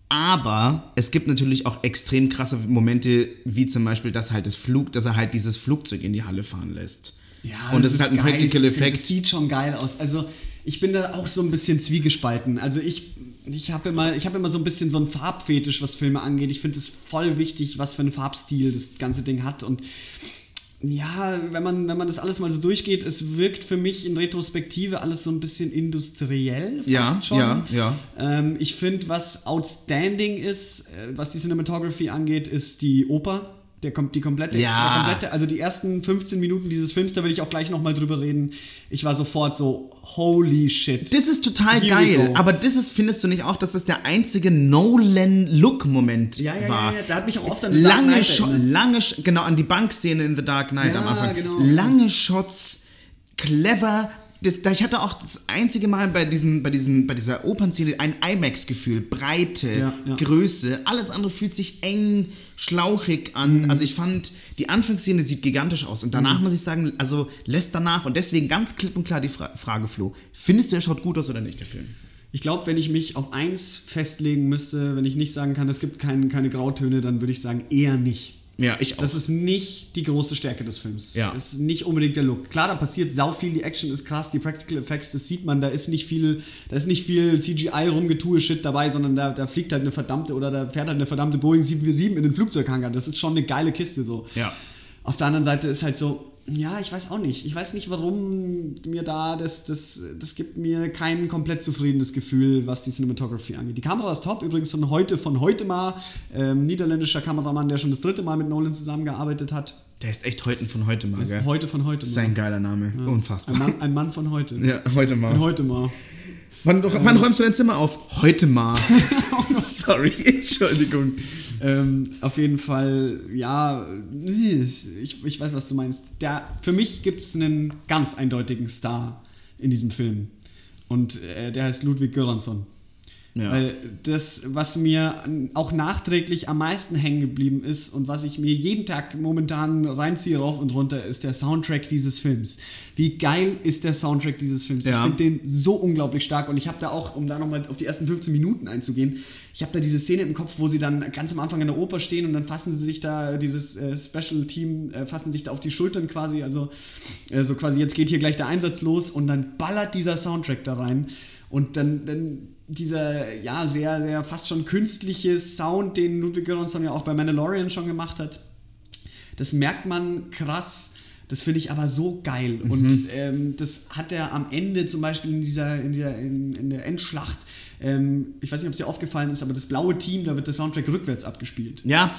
Aber es gibt natürlich auch extrem krasse Momente, wie zum Beispiel, dass halt das Flug, dass er halt dieses Flugzeug in die Halle fahren lässt. Ja, und das, ist halt ein geil. Practical Das- Effekt. Das sieht schon geil aus. Also ich bin da auch so ein bisschen zwiegespalten. Also ich, ich habe immer, ich habe immer so ein bisschen so einen Farbfetisch, was Filme angeht. Ich finde es voll wichtig, was für einen Farbstil das ganze Ding hat. Und ja, wenn man, wenn man das alles mal so durchgeht, es wirkt für mich in Retrospektive alles so ein bisschen industriell. Fast Ja, schon. ja, ja. Ähm, ich finde, was outstanding ist, äh, was die Cinematography angeht, ist die Oper. Der, kom- die komplette, Ja. komplette, also die ersten 15 Minuten dieses Films, da will ich auch gleich nochmal drüber reden. Ich war sofort so, holy shit. Das ist total Here geil, aber das ist, findest du nicht auch, dass das der einzige Nolan-Look-Moment ja, ja, war? ja, ja, da hat mich auch oft an The Dark Lange, Knight Scho erinnert. lange, genau, an die Bankszene in The Dark Knight Ja, am Anfang. genau. Lange Shots, clever. Das, da- ich hatte auch das einzige Mal bei, diesem, bei, diesem, bei dieser Opernszene ein IMAX-Gefühl. Breite, Ja, ja. Größe. Alles andere fühlt sich eng, schlauchig an. Mhm. Also ich fand, die Anfangsszene sieht gigantisch aus. Und danach muss ich sagen, also lässt danach. Und deswegen ganz klipp und klar die Fra Frage, Flo. Findest du, er schaut gut aus oder nicht, der Film? Ich glaube, wenn ich mich auf eins festlegen müsste, wenn ich nicht sagen kann, es gibt kein, keine Grautöne, dann würde ich sagen, eher nicht. Ja, ich auch. Das ist nicht die große Stärke des Films. Ja. Das ist nicht unbedingt der Look. Klar, da passiert sau viel, die Action ist krass, die Practical Effects, das sieht man, da ist nicht viel, da ist nicht viel CGI rumgetue Shit dabei, sondern da, da fliegt halt eine verdammte oder da fährt halt eine verdammte Boeing 747 in den Flugzeughanger. Das ist schon eine geile Kiste so. Ja. Auf der anderen Seite ist halt so, ja, ich weiß auch nicht. Ich weiß nicht, warum mir da das, das, das gibt mir kein komplett zufriedenes Gefühl, was die Cinematography angeht. Die Kamera ist top, übrigens von heute, von heute mal, ähm, niederländischer Kameramann, der schon das dritte Mal mit Nolan zusammengearbeitet hat. Der ist echt heute von heute mal, gell? ist heute von heute mal. ein geiler Name. Unfassbar. Ein Mann, ein Mann von heute. Ja, heute mal. Ein heute mal. Wann, wann räumst du dein Zimmer auf? Heute mal. [laughs] [laughs] Sorry, Entschuldigung. Ähm, auf jeden Fall, ja, ich, ich weiß, was du meinst. Der, für mich gibt es einen ganz eindeutigen Star in diesem Film. Und äh, der heißt Ludwig Göransson. Ja. Weil das, was mir auch nachträglich am meisten hängen geblieben ist und was ich mir jeden Tag momentan reinziehe rauf und runter, ist der Soundtrack dieses Films. Wie geil ist der Soundtrack dieses Films? Ja. Ich finde den so unglaublich stark und ich habe da auch, um da nochmal auf die ersten 15 Minuten einzugehen, ich habe da diese Szene im Kopf, wo sie dann ganz am Anfang in der Oper stehen und dann fassen sie sich da, dieses äh, Special Team, äh, fassen sich da auf die Schultern quasi, also äh, so quasi, jetzt geht hier gleich der Einsatz los und dann ballert dieser Soundtrack da rein und dann, dann dieser, ja, sehr, sehr fast schon künstliche Sound, den Ludwig Göransson ja auch bei Mandalorian schon gemacht hat, das merkt man krass. Das finde ich aber so geil. Und ähm, das hat er am Ende zum Beispiel in dieser, in dieser, in, in der Endschlacht. Ähm, ich weiß nicht, ob es dir aufgefallen ist, aber das blaue Team, da wird der Soundtrack rückwärts abgespielt. Ja,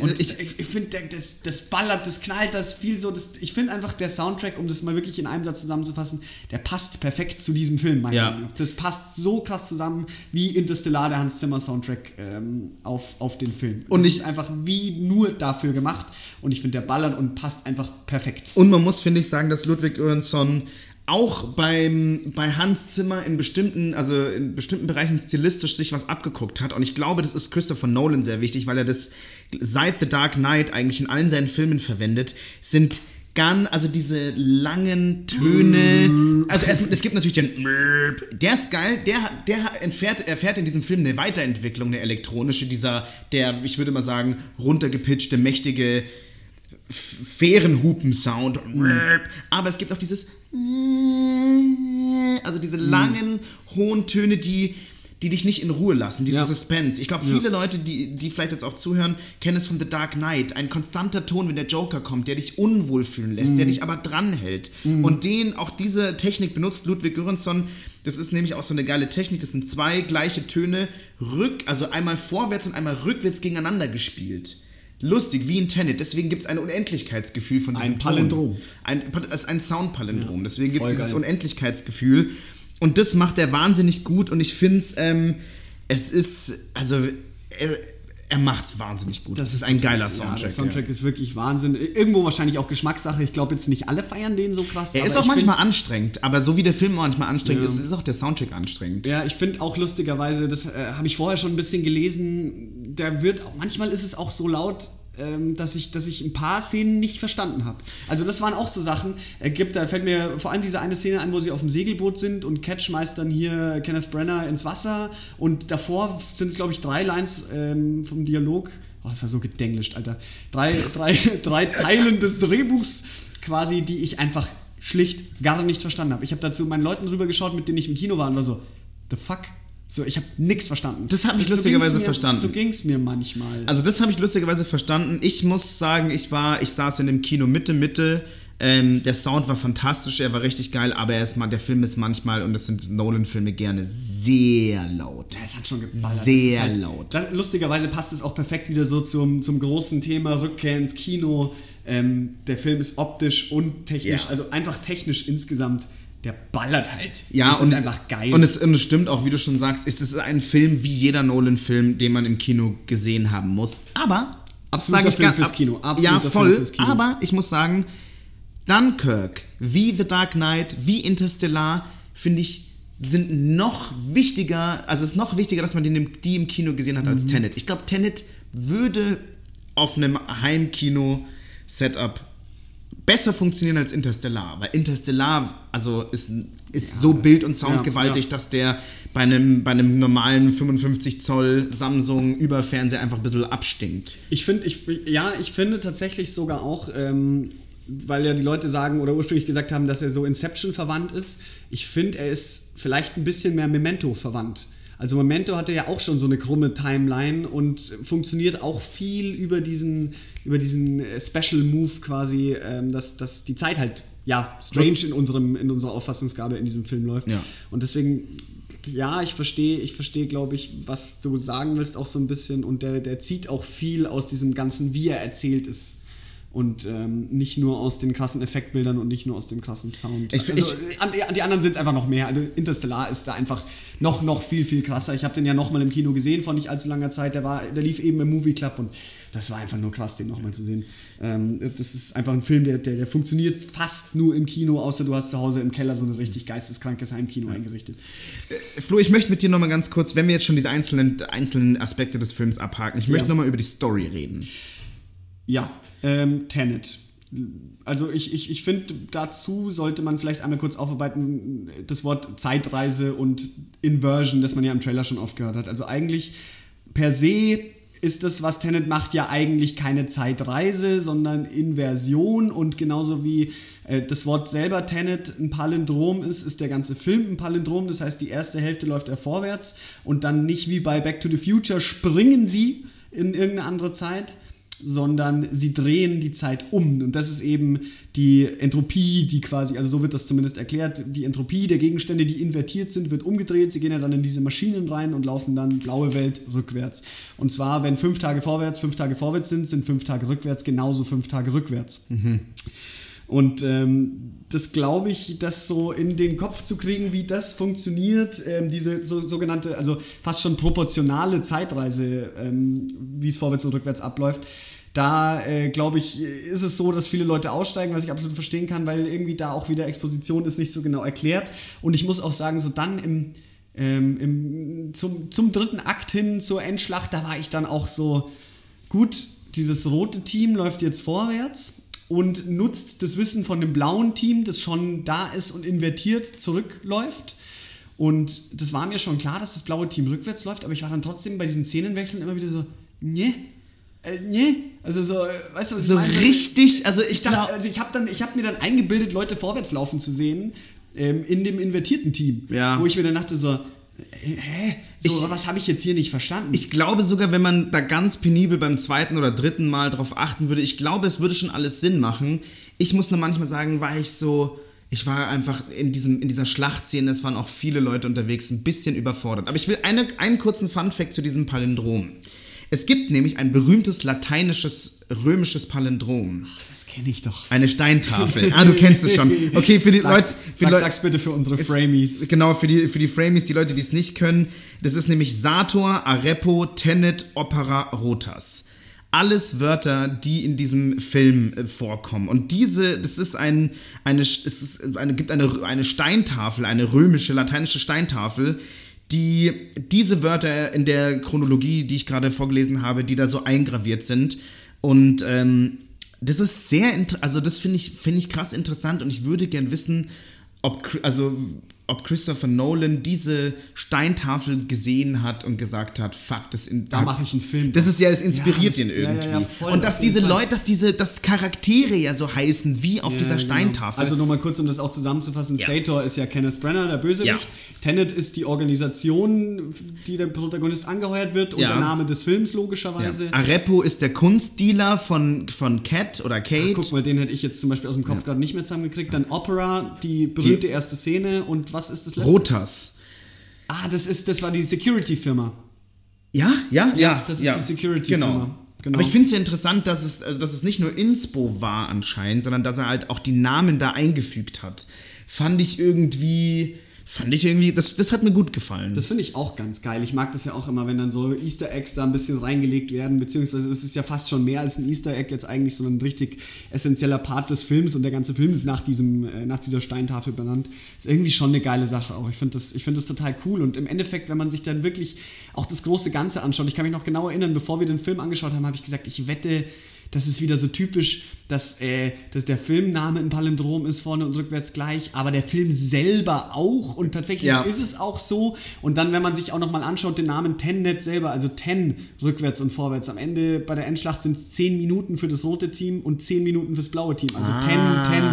Und ich, ich, ich finde, das, das ballert, das knallt, das viel so. Das, ich finde einfach, der Soundtrack, um das mal wirklich in einem Satz zusammenzufassen, der passt perfekt zu diesem Film, meiner Ja. Meinung nach. Das passt so krass zusammen wie Interstellar, der Hans Zimmer Soundtrack ähm, auf, auf den Film. Und das ich- ist einfach wie nur dafür gemacht. Und ich finde, der ballert und passt einfach perfekt. Und man muss, finde ich, sagen, dass Ludwig Göransson auch beim, bei Hans Zimmer in bestimmten, also in bestimmten Bereichen stilistisch sich was abgeguckt hat. Und ich glaube, das ist Christopher Nolan sehr wichtig, weil er das seit The Dark Knight eigentlich in allen seinen Filmen verwendet, sind ganz, also diese langen Töne. Also es, es gibt natürlich den der ist geil, der, der entfährt, erfährt in diesem Film eine Weiterentwicklung, eine elektronische, dieser, der, ich würde mal sagen, runtergepitchte, mächtige Fährenhupen-Sound. Aber es gibt auch dieses. Also diese langen, hohen Töne, die, die dich nicht in Ruhe lassen, dieses Ja. Suspense. Ich glaube, viele Leute, die, die vielleicht jetzt auch zuhören, kennen es von The Dark Knight. Ein konstanter Ton, wenn der Joker kommt, der dich unwohl fühlen lässt, Mhm. der dich aber dranhält. Und den, auch diese Technik benutzt Ludwig Göransson. Das ist nämlich auch so eine geile Technik. Das sind zwei gleiche Töne, rück, also einmal vorwärts und einmal rückwärts gegeneinander gespielt. Lustig, wie in Tenet. Deswegen gibt es ein Unendlichkeitsgefühl von diesem Ein Ton. Palindrom. Ein, es ist ein Soundpalindrom. Deswegen gibt es dieses geil. Unendlichkeitsgefühl. Und das macht er wahnsinnig gut. Und ich finde es, ähm, es ist, also, er, er macht es wahnsinnig gut. Das, ist ein geiler Ja, Soundtrack. der Soundtrack ist wirklich Wahnsinn. Irgendwo wahrscheinlich auch Geschmackssache. Ich glaube jetzt nicht alle feiern den so krass. Er ist auch manchmal anstrengend, aber so wie der Film manchmal anstrengend Ja. ist, ist auch der Soundtrack anstrengend. Ja, ich finde auch lustigerweise, das äh, habe ich vorher schon ein bisschen gelesen, da wird manchmal ist es auch so laut, ähm, dass, ich, dass ich ein paar Szenen nicht verstanden habe. Also das waren auch so Sachen, äh, gibt, da fällt mir vor allem diese eine Szene ein, wo sie auf dem Segelboot sind und Catch dann hier Kenneth Brenner ins Wasser und davor sind es, glaube ich, drei Lines ähm, vom Dialog. Oh, das war so gedenglischt, Alter. Drei, drei, [laughs] drei Zeilen des Drehbuchs quasi, die ich einfach schlicht gar nicht verstanden habe. Ich habe dazu meinen Leuten drüber geschaut, mit denen ich im Kino war und war so, the fuck? So, ich habe nichts verstanden. Das hab ich So lustigerweise mir, verstanden. So ging es mir manchmal. Also das habe ich lustigerweise verstanden. Ich muss sagen, ich war, ich saß in dem Kino Mitte, Mitte. Ähm, der Sound war fantastisch, er war richtig geil, aber er ist, der Film ist manchmal, und das sind Nolan-Filme gerne, sehr laut. Ja, es hat schon geballert. Sehr halt- laut. Dann, lustigerweise passt es auch perfekt wieder so zum, zum großen Thema Rückkehr ins Kino. Ähm, der Film ist optisch und technisch, Ja. also einfach technisch insgesamt, der ballert halt. Ja, das und, ist einfach geil. Und es, und es stimmt auch, wie du schon sagst, es ist ein Film wie jeder Nolan-Film, den man im Kino gesehen haben muss. Aber, das sage ich Film gar- fürs Kino, Ja, absoluter Film voll. fürs Kino. Aber ich muss sagen, Dunkirk, wie The Dark Knight, wie Interstellar, finde ich, sind noch wichtiger, also es ist noch wichtiger, dass man den, die im Kino gesehen hat Mhm. als Tenet. Ich glaube, Tenet würde auf einem Heimkino-Setup besser funktionieren als Interstellar, weil Interstellar also ist, ist so bild- und soundgewaltig, ja. dass der bei einem, bei einem normalen 55 Zoll Samsung Überfernseher einfach ein bisschen abstinkt. Ich finde, ich, ja, ich finde tatsächlich sogar auch, ähm, weil ja die Leute sagen oder ursprünglich gesagt haben, dass er so Inception verwandt ist. Ich finde, er ist vielleicht ein bisschen mehr Memento verwandt. Also Memento hatte ja auch schon so eine krumme Timeline und funktioniert auch viel über diesen, über diesen äh, Special Move quasi, ähm, dass, dass die Zeit halt ja strange in unserem in unserer Auffassungsgabe in diesem Film läuft. Ja. Und deswegen ja, ich verstehe, ich verstehe, glaube ich, was du sagen willst, auch so ein bisschen. Und der, der zieht auch viel aus diesem Ganzen, wie er erzählt ist. Und ähm, nicht nur aus den krassen Effektbildern und nicht nur aus dem krassen Sound. Ich- also, an, die, an die anderen sind es einfach noch mehr. Also Interstellar ist da einfach noch, noch viel, viel krasser. Ich habe den ja nochmal im Kino gesehen vor nicht allzu langer Zeit. Der, war, der lief eben im Movie Club und das war einfach nur krass, den nochmal zu sehen. Ähm, das ist einfach ein Film, der, der, der funktioniert fast nur im Kino, außer du hast zu Hause im Keller so ein richtig geisteskrankes Heimkino eingerichtet. Flo, ich möchte mit dir nochmal ganz kurz, wenn wir jetzt schon diese einzelnen, einzelnen Aspekte des Films abhaken, ich möchte Ja. nochmal über die Story reden. Ja, ähm, Tenet. Also ich, ich, ich finde, dazu sollte man vielleicht einmal kurz aufarbeiten, das Wort Zeitreise und Inversion, das man ja im Trailer schon oft gehört hat. Also eigentlich per se ist das, was Tenet macht, ja eigentlich keine Zeitreise, sondern Inversion und genauso wie äh, das Wort selber Tenet ein Palindrom ist, ist der ganze Film ein Palindrom. Das heißt, die erste Hälfte läuft er vorwärts und dann nicht wie bei Back to the Future springen sie in irgendeine andere Zeit, sondern sie drehen die Zeit um. Und das ist eben die Entropie, die quasi, also so wird das zumindest erklärt, die Entropie der Gegenstände, die invertiert sind, wird umgedreht. Sie gehen ja dann in diese Maschinen rein und laufen dann blaue Welt rückwärts. Und zwar, wenn fünf Tage vorwärts, fünf Tage vorwärts sind, sind fünf Tage rückwärts genauso fünf Tage rückwärts. Und ähm, das glaube ich, das so in den Kopf zu kriegen, wie das funktioniert, ähm, diese so, sogenannte, also fast schon proportionale Zeitreise, ähm, wie es vorwärts und rückwärts abläuft. Da äh, glaube ich, ist es so, dass viele Leute aussteigen, was ich absolut verstehen kann, weil irgendwie da auch wieder Exposition ist nicht so genau erklärt. Und ich muss auch sagen, so dann im, ähm, im, zum, zum dritten Akt hin zur Endschlacht, da war ich dann auch so, gut, dieses rote Team läuft jetzt vorwärts und nutzt das Wissen von dem blauen Team, das schon da ist und invertiert zurückläuft. Und das war mir schon klar, dass das blaue Team rückwärts läuft, aber ich war dann trotzdem bei diesen Szenenwechseln immer wieder so, nee, äh, nee. Also so, äh, weißt du, was So ich meine? richtig, also ich glaube. also ich habe dann, ich habe mir dann eingebildet, Leute vorwärts laufen zu sehen ähm, in dem invertierten Team, Ja. wo ich mir dann dachte so, Hä? So, Ich- was habe ich jetzt hier nicht verstanden? Ich glaube sogar, wenn man da ganz penibel beim zweiten oder dritten Mal drauf achten würde, ich glaube, es würde schon alles Sinn machen. Ich muss nur manchmal sagen, war ich so, ich war einfach in, diesem, in dieser Schlachtszene, es waren auch viele Leute unterwegs, ein bisschen überfordert. Aber ich will eine, einen kurzen Funfact zu diesem Palindrom. Es gibt nämlich ein berühmtes lateinisches, römisches Palindrom. das kenne ich doch. Eine Steintafel. Ah, du kennst es schon. [laughs] Okay, für die Sag's, Leute. Für sag, Leute sag's bitte für unsere Framies. Genau, für die, für die Framies, die Leute, die es nicht können. Das ist nämlich Sator, Arepo, Tenet, Opera, Rotas. Alles Wörter, die in diesem Film äh, vorkommen. Und diese, das ist ein, eine, es ist eine, gibt eine, eine Steintafel, eine römische, lateinische Steintafel, die diese Wörter in der Chronologie, die ich gerade vorgelesen habe, die da so eingraviert sind. Und ähm, das ist sehr, also das finde ich, finde ich krass interessant und ich würde gern wissen, ob, also, ob Christopher Nolan diese Steintafel gesehen hat und gesagt hat, fuck, das in, Da mache ich einen Film. Das ist ja, es inspiriert Ja, ihn das- ja, ja, irgendwie. voll, und dass diese. Leute, dass diese, dass Charaktere ja so heißen wie auf dieser genau. Steintafel. Also nochmal kurz, um das auch zusammenzufassen. Sator ist ja Kenneth Brenner, der Bösewicht. Tenet ist die Organisation, die der Protagonist angeheuert wird und der Name des Films logischerweise. Arepo ist der Kunstdealer von, von Cat oder Kate. Guck mal, den hätte ich jetzt zum Beispiel aus dem Kopf gerade nicht mehr zusammengekriegt. Dann Opera, die berühmte erste Szene. Und was ist das letzte? Rotas. Ah, das, ist, das war die Security-Firma. Ja, ja, ja. das ist ja. die Security-Firma. Genau. Genau. Aber ich finde es ja interessant, dass es, also dass es nicht nur Inspo war anscheinend, sondern dass er halt auch die Namen da eingefügt hat. Fand ich irgendwie, fand ich irgendwie, das, das hat mir gut gefallen. Das finde ich auch ganz geil. Ich mag das ja auch immer, wenn dann so Easter Eggs da ein bisschen reingelegt werden, beziehungsweise es ist ja fast schon mehr als ein Easter Egg jetzt eigentlich, sondern ein richtig essentieller Part des Films und der ganze Film ist nach, diesem, äh, nach dieser Steintafel benannt. Ist irgendwie schon eine geile Sache auch. Ich finde das, find das total cool und im Endeffekt, wenn man sich dann wirklich auch das große Ganze anschaut, ich kann mich noch genau erinnern, bevor wir den Film angeschaut haben, habe ich gesagt, ich wette, das ist wieder so typisch, dass, äh, dass der Filmname ein Palindrom ist, vorne und rückwärts gleich, aber der Film selber auch und tatsächlich Ja. ist es auch so. Und dann, wenn man sich auch nochmal anschaut, den Namen Tennet selber, also Ten rückwärts und vorwärts. Am Ende bei der Endschlacht sind es 10 Minuten für das rote Team und 10 Minuten fürs blaue Team. Also Ah, Ten,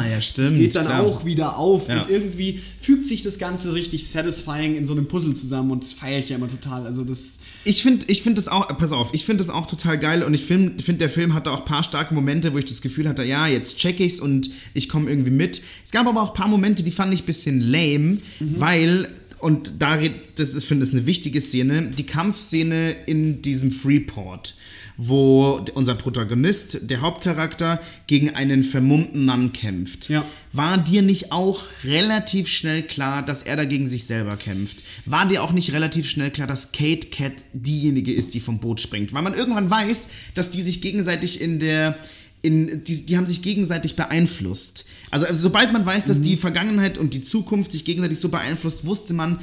Ten. ja, stimmt, Das geht dann klar. auch wieder auf. Ja. Und irgendwie fügt sich das Ganze richtig satisfying in so einem Puzzle zusammen und das feiere ich ja immer total. Also das. Ich finde ich find das auch, pass auf, ich finde das auch total geil und ich finde, find, der Film hatte auch ein paar starke Momente, wo ich das Gefühl hatte, ja, jetzt check ich's und ich komme irgendwie mit. Es gab aber auch ein paar Momente, die fand ich ein bisschen lame, weil, und da, das ist, finde ich, eine wichtige Szene, die Kampfszene in diesem Freeport wo unser Protagonist, der Hauptcharakter, gegen einen vermummten Mann kämpft. Ja. War dir nicht auch relativ schnell klar, dass er dagegen sich selber kämpft? War dir auch nicht relativ schnell klar, dass Kate Cat diejenige ist, die vom Boot springt? Weil man irgendwann weiß, dass die sich gegenseitig in der. In, die, die haben sich gegenseitig beeinflusst. Also, also sobald man weiß, dass die Vergangenheit und die Zukunft sich gegenseitig so beeinflusst, wusste man,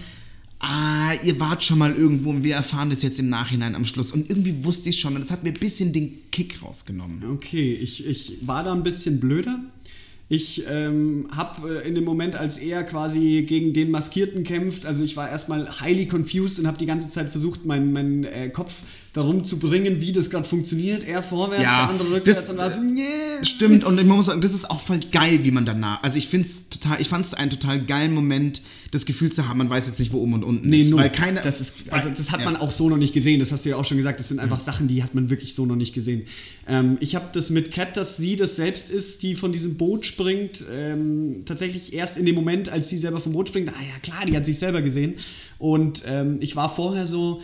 ah, ihr wart schon mal irgendwo und wir erfahren das jetzt im Nachhinein am Schluss. Und irgendwie wusste ich schon, und das hat mir ein bisschen den Kick rausgenommen. Okay, ich, ich war da ein bisschen blöder. Ich ähm, habe äh, in dem Moment, als er quasi gegen den Maskierten kämpft, also ich war erstmal highly confused und habe die ganze Zeit versucht, meinen meinen, äh, Kopf darum zu bringen, wie das gerade funktioniert. Er vorwärts, Ja, der andere rückwärts das- und so, yeah. Stimmt, und ich muss sagen, das ist auch voll geil, wie man danach. Also ich finde es total, ich fand es einen total geilen Moment, das Gefühl zu haben, man weiß jetzt nicht, wo oben und unten Nee, ist. null. Weil keine, das ist, also das hat Ja. man auch so noch nicht gesehen. Das hast du ja auch schon gesagt. Das sind einfach Sachen, die hat man wirklich so noch nicht gesehen. Ähm, ich habe das mit Cat, dass sie das selbst ist, die von diesem Boot springt. Ähm, tatsächlich erst in dem Moment, als sie selber vom Boot springt. Ah ja, klar, die hat sich selber gesehen. Und ähm, ich war vorher so,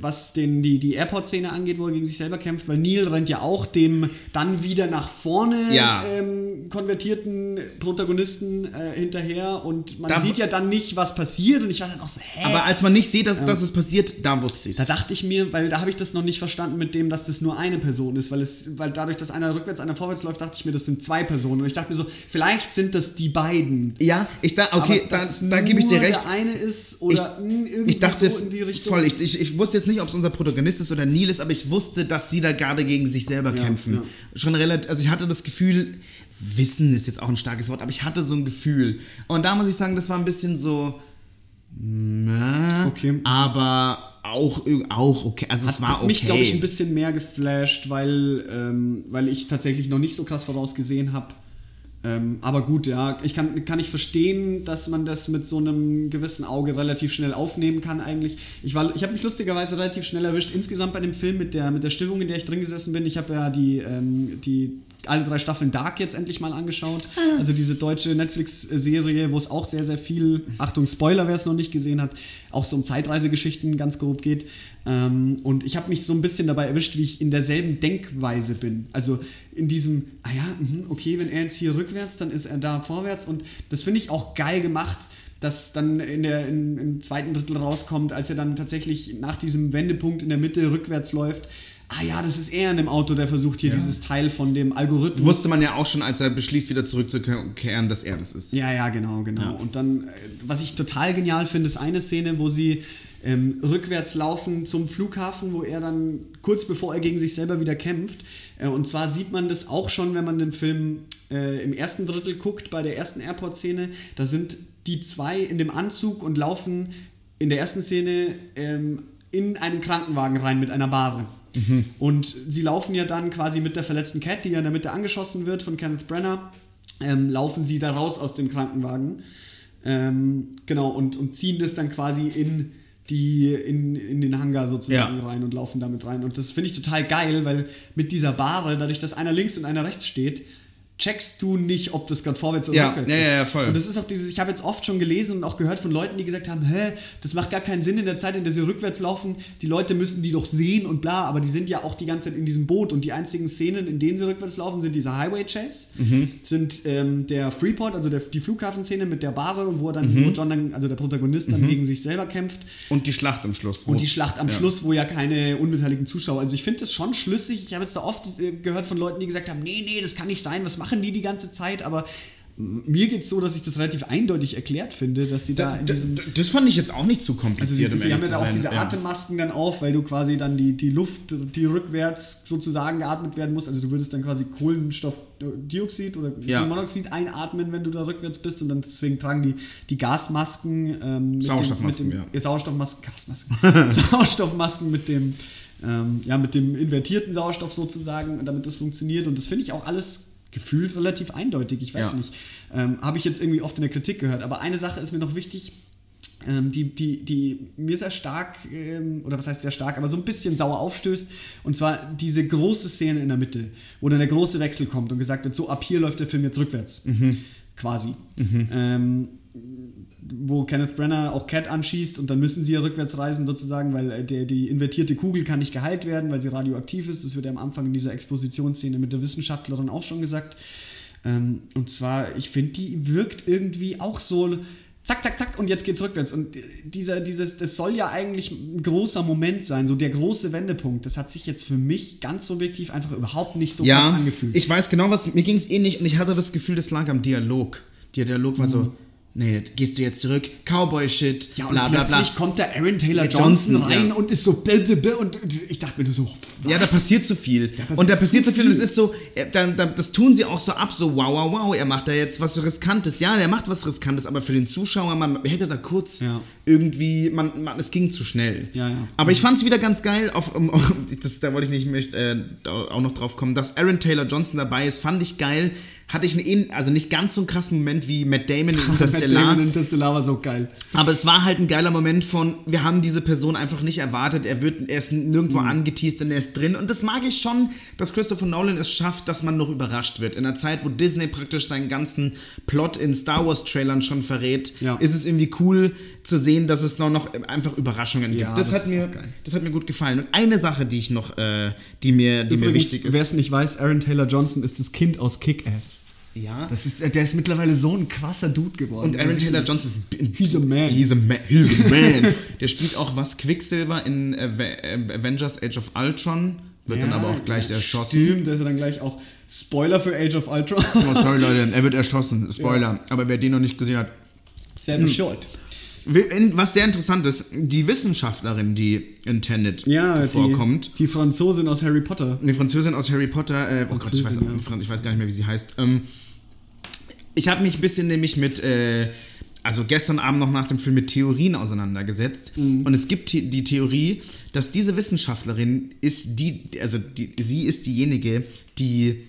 was den, die, die Airport-Szene angeht, wo er gegen sich selber kämpft, weil Neil rennt ja auch dem dann wieder nach vorne Ja. ähm, konvertierten Protagonisten äh, hinterher und man Da- sieht ja dann nicht, was passiert und ich war dann auch so, hä? aber als man nicht sieht, dass, dass es passiert, da wusste ich Da es. dachte ich mir, weil da habe ich das noch nicht verstanden mit dem, dass das nur eine Person ist, weil es, weil dadurch, dass einer rückwärts, einer vorwärts läuft, dachte ich mir, das sind zwei Personen. Und ich dachte mir so, vielleicht sind das die beiden. Ja, ich da, okay, da, da gebe ich dir recht. Der eine ist oder mh, irgendwie Ich dachte so in die Richtung. voll, ich, ich, ich wusste jetzt nicht, ob es unser Protagonist ist oder Neil ist, aber ich wusste, dass sie da gerade gegen sich selber kämpfen. ja. Schon relativ, also ich hatte das Gefühl, Wissen ist jetzt auch ein starkes Wort, aber ich hatte so ein Gefühl. Und da muss ich sagen, das war ein bisschen so, na, Okay. aber auch, auch okay. Also es war Hat okay. mich, glaube ich, ein bisschen mehr geflasht, weil, ähm, weil ich tatsächlich noch nicht so krass vorausgesehen habe, Ähm, aber gut, ja, ich kann, kann ich verstehen, dass man das mit so einem gewissen Auge relativ schnell aufnehmen kann eigentlich. Ich, ich habe mich lustigerweise relativ schnell erwischt, insgesamt bei dem Film mit der, mit der Stimmung, in der ich drin gesessen bin. Ich habe ja die, ähm, die alle drei Staffeln Dark jetzt endlich mal angeschaut. Ah. Also diese deutsche Netflix-Serie, wo es auch sehr, sehr viel, Achtung, Spoiler, wer es noch nicht gesehen hat, auch so um Zeitreisegeschichten ganz grob geht. Ähm, und ich habe mich so ein bisschen dabei erwischt, wie ich in derselben Denkweise bin. Also in diesem, ah ja, mhm, okay, wenn er jetzt hier rückwärts, dann ist er da vorwärts. Und das finde ich auch geil gemacht das dann in der, in, im zweiten Drittel rauskommt, als er dann tatsächlich nach diesem Wendepunkt in der Mitte rückwärts läuft ah ja, das ist er in dem Auto, der versucht hier ja. dieses Teil von dem Algorithmus. Das wusste man ja auch schon, als er beschließt, wieder zurückzukehren, dass er das ist. Ja, ja, genau, genau. Ja. Und dann, äh, was ich total genial finde, ist eine Szene, wo sie ähm, rückwärts laufen zum Flughafen, wo er dann kurz bevor er gegen sich selber wieder kämpft. Äh, und zwar sieht man das auch schon, wenn man den Film äh, im ersten Drittel guckt, bei der ersten Airport-Szene. Da sind die zwei in dem Anzug und laufen in der ersten Szene ähm, in einen Krankenwagen rein mit einer Bahre. Mhm. Und sie laufen ja dann quasi mit der verletzten Cat, die ja in der Mitte angeschossen wird von Kenneth Brenner, ähm, laufen sie da raus aus dem Krankenwagen. Ähm, genau, und, und ziehen das dann quasi in die in, in den Hangar sozusagen ja. rein und laufen damit rein. Und das finde ich total geil, weil mit dieser Bahre, dadurch, dass einer links und einer rechts steht, checkst du nicht, ob das gerade vorwärts oder ja, rückwärts ja, ist. Ja, ja, voll. Und das ist auch dieses, ich habe jetzt oft schon gelesen und auch gehört von Leuten, die gesagt haben, hä, das macht gar keinen Sinn in der Zeit, in der sie rückwärts laufen. Die Leute müssen die doch sehen und bla, aber die sind ja auch die ganze Zeit in diesem Boot und die einzigen Szenen, in denen sie rückwärts laufen, sind dieser Highway Chase, mhm. sind ähm, der Freeport, also der, die Flughafenszene mit der Bahre, wo er dann, mhm. wo John dann, also der Protagonist dann mhm. gegen sich selber kämpft. Und die Schlacht am Schluss. Und die Schlacht am ja. Schluss, wo ja keine unbeteiligten Zuschauer, also ich finde das schon schlüssig. Ich habe jetzt da oft äh, gehört von Leuten, die gesagt haben, nee, nee, das kann nicht sein, was machen die die ganze Zeit? Aber mir geht es so, dass ich das relativ eindeutig erklärt finde, dass sie da, da in diesem. Das fand ich jetzt auch nicht zu kompliziert. Also sie, sie haben ja da auch diese Atemmasken dann auf, weil du quasi dann die, die Luft, die rückwärts sozusagen geatmet werden muss. Also du würdest dann quasi Kohlenstoffdioxid oder ja. Monoxid einatmen, wenn du da rückwärts bist. Und dann deswegen tragen die, die Gasmasken. Ähm, Sauerstoffmasken, dem, ja. Sauerstoffmasken, Gasmasken. [laughs] Sauerstoffmasken mit dem. Ähm, ja, mit dem invertierten Sauerstoff sozusagen, damit das funktioniert. Und das finde ich auch alles gefühlt relativ eindeutig. Ich weiß ja. nicht. Ähm, Habe ich jetzt irgendwie oft in der Kritik gehört. Aber eine Sache ist mir noch wichtig, ähm, die, die, die mir sehr stark, ähm, oder was heißt sehr stark, aber so ein bisschen sauer aufstößt. Und zwar diese große Szene in der Mitte, wo dann der große Wechsel kommt und gesagt wird, so ab hier läuft der Film jetzt rückwärts. Mhm. Quasi. Mhm. Wo Kenneth Brenner auch Cat anschießt und dann müssen sie ja rückwärts reisen sozusagen, weil äh, der, die invertierte Kugel kann nicht geheilt werden, weil sie radioaktiv ist. Das wird ja am Anfang in dieser Expositionsszene mit der Wissenschaftlerin auch schon gesagt. Ähm, und zwar, ich finde, die wirkt irgendwie auch so zack, zack, zack und jetzt geht's rückwärts. Und dieser, dieses, das soll ja eigentlich ein großer Moment sein, so der große Wendepunkt. Das hat sich jetzt für mich ganz subjektiv einfach überhaupt nicht so ja, angefühlt. Ich weiß genau, was mir ging es ähnlich und ich hatte das Gefühl, das lag am Dialog. Der Dialog war mhm. so nee, gehst du jetzt zurück, Cowboy-Shit, ja, und bla bla bla. kommt der Aaron Taylor Johnson, Johnson, rein ja. und ist so und ich dachte mir so, was? Ja, da passiert zu viel. Da passiert und da passiert zu viel. viel. und es ist so, da, da, das tun sie auch so ab, so wow, wow, wow, er macht da jetzt was Riskantes. Ja, der macht was Riskantes, aber für den Zuschauer, man hätte da kurz ja. Irgendwie, man, man, es ging zu schnell. Ja, ja. Aber ich fand es wieder ganz geil, auf, [laughs] um, das, da wollte ich nicht möchte, äh, auch noch drauf kommen, dass Aaron Taylor Johnson dabei ist, fand ich geil hatte ich einen, also nicht ganz so einen krassen Moment wie Matt Damon in [laughs] Interstellar. Matt Damon in Interstellar war so geil. Aber es war halt ein geiler Moment von, wir haben diese Person einfach nicht erwartet, er wird, er ist nirgendwo mhm. angeteased und er ist drin. Und das mag ich schon, dass Christopher Nolan es schafft, dass man noch überrascht wird. In einer Zeit, wo Disney praktisch seinen ganzen Plot in Star Wars Trailern schon verrät, ja. ist es irgendwie cool zu sehen, dass es noch, noch einfach Überraschungen gibt. Ja, das, das, hat mir, das hat mir gut gefallen. Und eine Sache, die ich noch, äh, die mir, die Übrigens, mir wichtig ist. Wer es nicht weiß, Aaron Taylor Johnson ist das Kind aus Kick-Ass. Ja. Das ist, der ist mittlerweile so ein krasser Dude geworden. Und Aaron Taylor Johnson ist. He's a man. He's a man. He's a man. [laughs] der spielt auch was Quicksilver in Avengers Age of Ultron. Wird ja, dann aber auch gleich erschossen. Stimmt, der ist dann gleich auch Spoiler für Age of Ultron. oh, sorry Leute, er wird [laughs] erschossen. Spoiler. Ja. Aber wer den noch nicht gesehen hat. Selber hm. schuld. Was sehr interessant ist, die Wissenschaftlerin, die in Tenet ja, vorkommt. Die, die Franzosin aus Harry Potter. Die Französin aus Harry Potter, äh, oh Gott, ich weiß, ja. ich weiß, gar nicht mehr, wie sie heißt. Ähm, ich habe mich ein bisschen nämlich mit, äh, also gestern Abend noch nach dem Film mit Theorien auseinandergesetzt. Mhm. Und es gibt die Theorie, dass diese Wissenschaftlerin ist die, also die, sie ist diejenige, die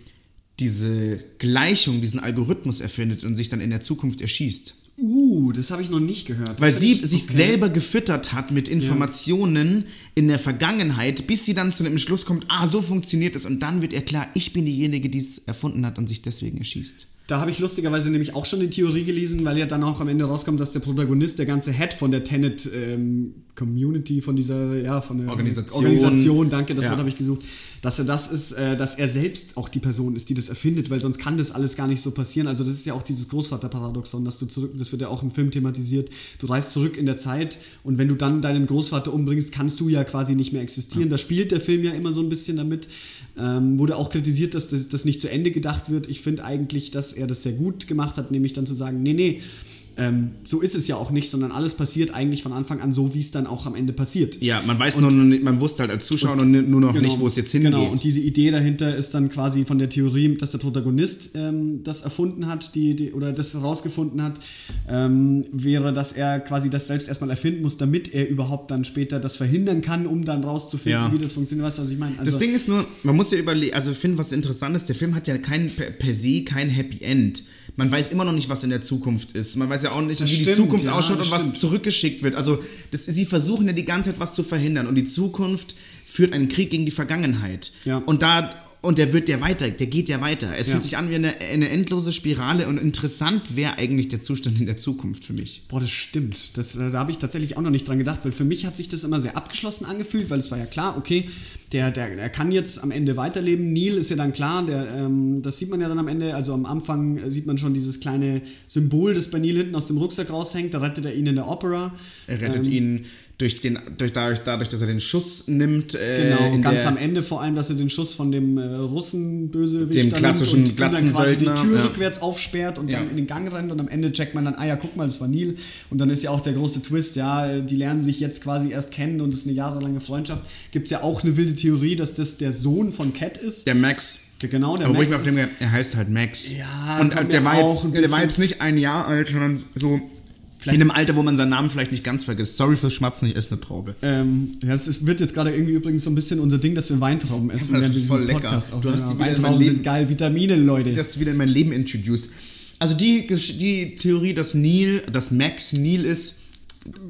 diese Gleichung, diesen Algorithmus erfindet und sich dann in der Zukunft erschießt. Uh, das habe ich noch nicht gehört. Weil Das sie find ich- sich okay. selber gefüttert hat mit Informationen in der Vergangenheit, bis sie dann zu dem Schluss kommt, ah, so funktioniert es. Und dann wird ihr klar, ich bin diejenige, die es erfunden hat und sich deswegen erschießt. Da habe ich lustigerweise nämlich auch schon die Theorie gelesen, weil ja dann auch am Ende rauskommt, dass der Protagonist, der ganze Head von der Tenet ähm, Community, von dieser, ja, von der Organisation. Organisation danke, das Ja. Wort habe ich gesucht, dass er das ist, äh, dass er selbst auch die Person ist, die das erfindet, weil sonst kann das alles gar nicht so passieren. Also das ist ja auch dieses Großvaterparadoxon, dass du zurück, das wird ja auch im Film thematisiert, du reist zurück in der Zeit und wenn du dann deinen Großvater umbringst, kannst du ja quasi nicht mehr existieren. Da spielt der Film ja immer so ein bisschen damit. Ähm, wurde auch kritisiert, dass das, das nicht zu Ende gedacht wird. Ich finde eigentlich, dass er das sehr gut gemacht hat, nämlich dann zu sagen, nee, nee, ähm, so ist es ja auch nicht, sondern alles passiert eigentlich von Anfang an so, wie es dann auch am Ende passiert. Ja, man weiß nur, noch nicht- man wusste halt als Zuschauer nur, nur noch nicht, wo es jetzt hingeht. Genau, und diese Idee dahinter ist dann quasi von der Theorie, dass der Protagonist ähm, das erfunden hat, die, die, oder das herausgefunden hat, ähm, wäre, dass er quasi das selbst erstmal erfinden muss, damit er überhaupt dann später das verhindern kann, um dann rauszufinden, Ja. wie das funktioniert. Weißt du, was ich meine? Also, Das Ding ist nur, man muss ja überlegen, also ich finde, was interessant ist, der Film hat ja kein, per, per se kein Happy End. Man weiß immer noch nicht, was in der Zukunft ist. Man weiß ja auch nicht, Das wie die stimmt, Zukunft ja, ausschaut und was stimmt. zurückgeschickt wird. Also das, sie versuchen ja die ganze Zeit was zu verhindern und die Zukunft führt einen Krieg gegen die Vergangenheit. Ja. Und da und der wird ja weiter, der geht ja weiter. Es Ja. fühlt sich an wie eine, eine endlose Spirale und interessant wäre eigentlich der Zustand in der Zukunft für mich. Boah, das stimmt. Das, äh, da habe ich tatsächlich auch noch nicht dran gedacht, weil für mich hat sich das immer sehr abgeschlossen angefühlt, weil es war ja klar, okay, der, der, der kann jetzt am Ende weiterleben. Neil ist ja dann klar, der, ähm, das sieht man ja dann am Ende. Also am Anfang äh, sieht man schon dieses kleine Symbol, das bei Neil hinten aus dem Rucksack raushängt. Da rettet er ihn in der Opera. Er rettet Ähm, ihn durch den, durch, dadurch, dadurch, dass er den Schuss nimmt. Äh, Genau, ganz der, am Ende vor allem, dass er den Schuss von dem äh, Russen böse Dem klassischen und dann quasi die Tür ja. rückwärts aufsperrt und Ja. dann in den Gang rennt und am Ende checkt man dann, ah ja, guck mal, das war Neil und dann ist ja auch der große Twist, ja, die lernen sich jetzt quasi erst kennen und es ist eine jahrelange Freundschaft. Gibt es ja auch eine wilde Theorie, dass das der Sohn von Cat ist. Der Max. Genau, der Aber wo ich Max mir ist- denke, er heißt halt Max. Ja, und äh, der, war jetzt, der war jetzt nicht ein Jahr alt, sondern so Vielleicht- in einem Alter, wo man seinen Namen vielleicht nicht ganz vergisst. Sorry fürs Schmatzen, ich esse eine Traube. Ähm, ja, es ist, wird jetzt gerade irgendwie übrigens so ein bisschen unser Ding, dass wir Weintrauben essen. Das während ist voll lecker. Podcast Du hast Ja, die Weintrauben Leben- sind geil, Vitamine, Leute. Das hast du wieder in mein Leben introduced. Also die, die Theorie, dass Neil, dass Max Neil ist,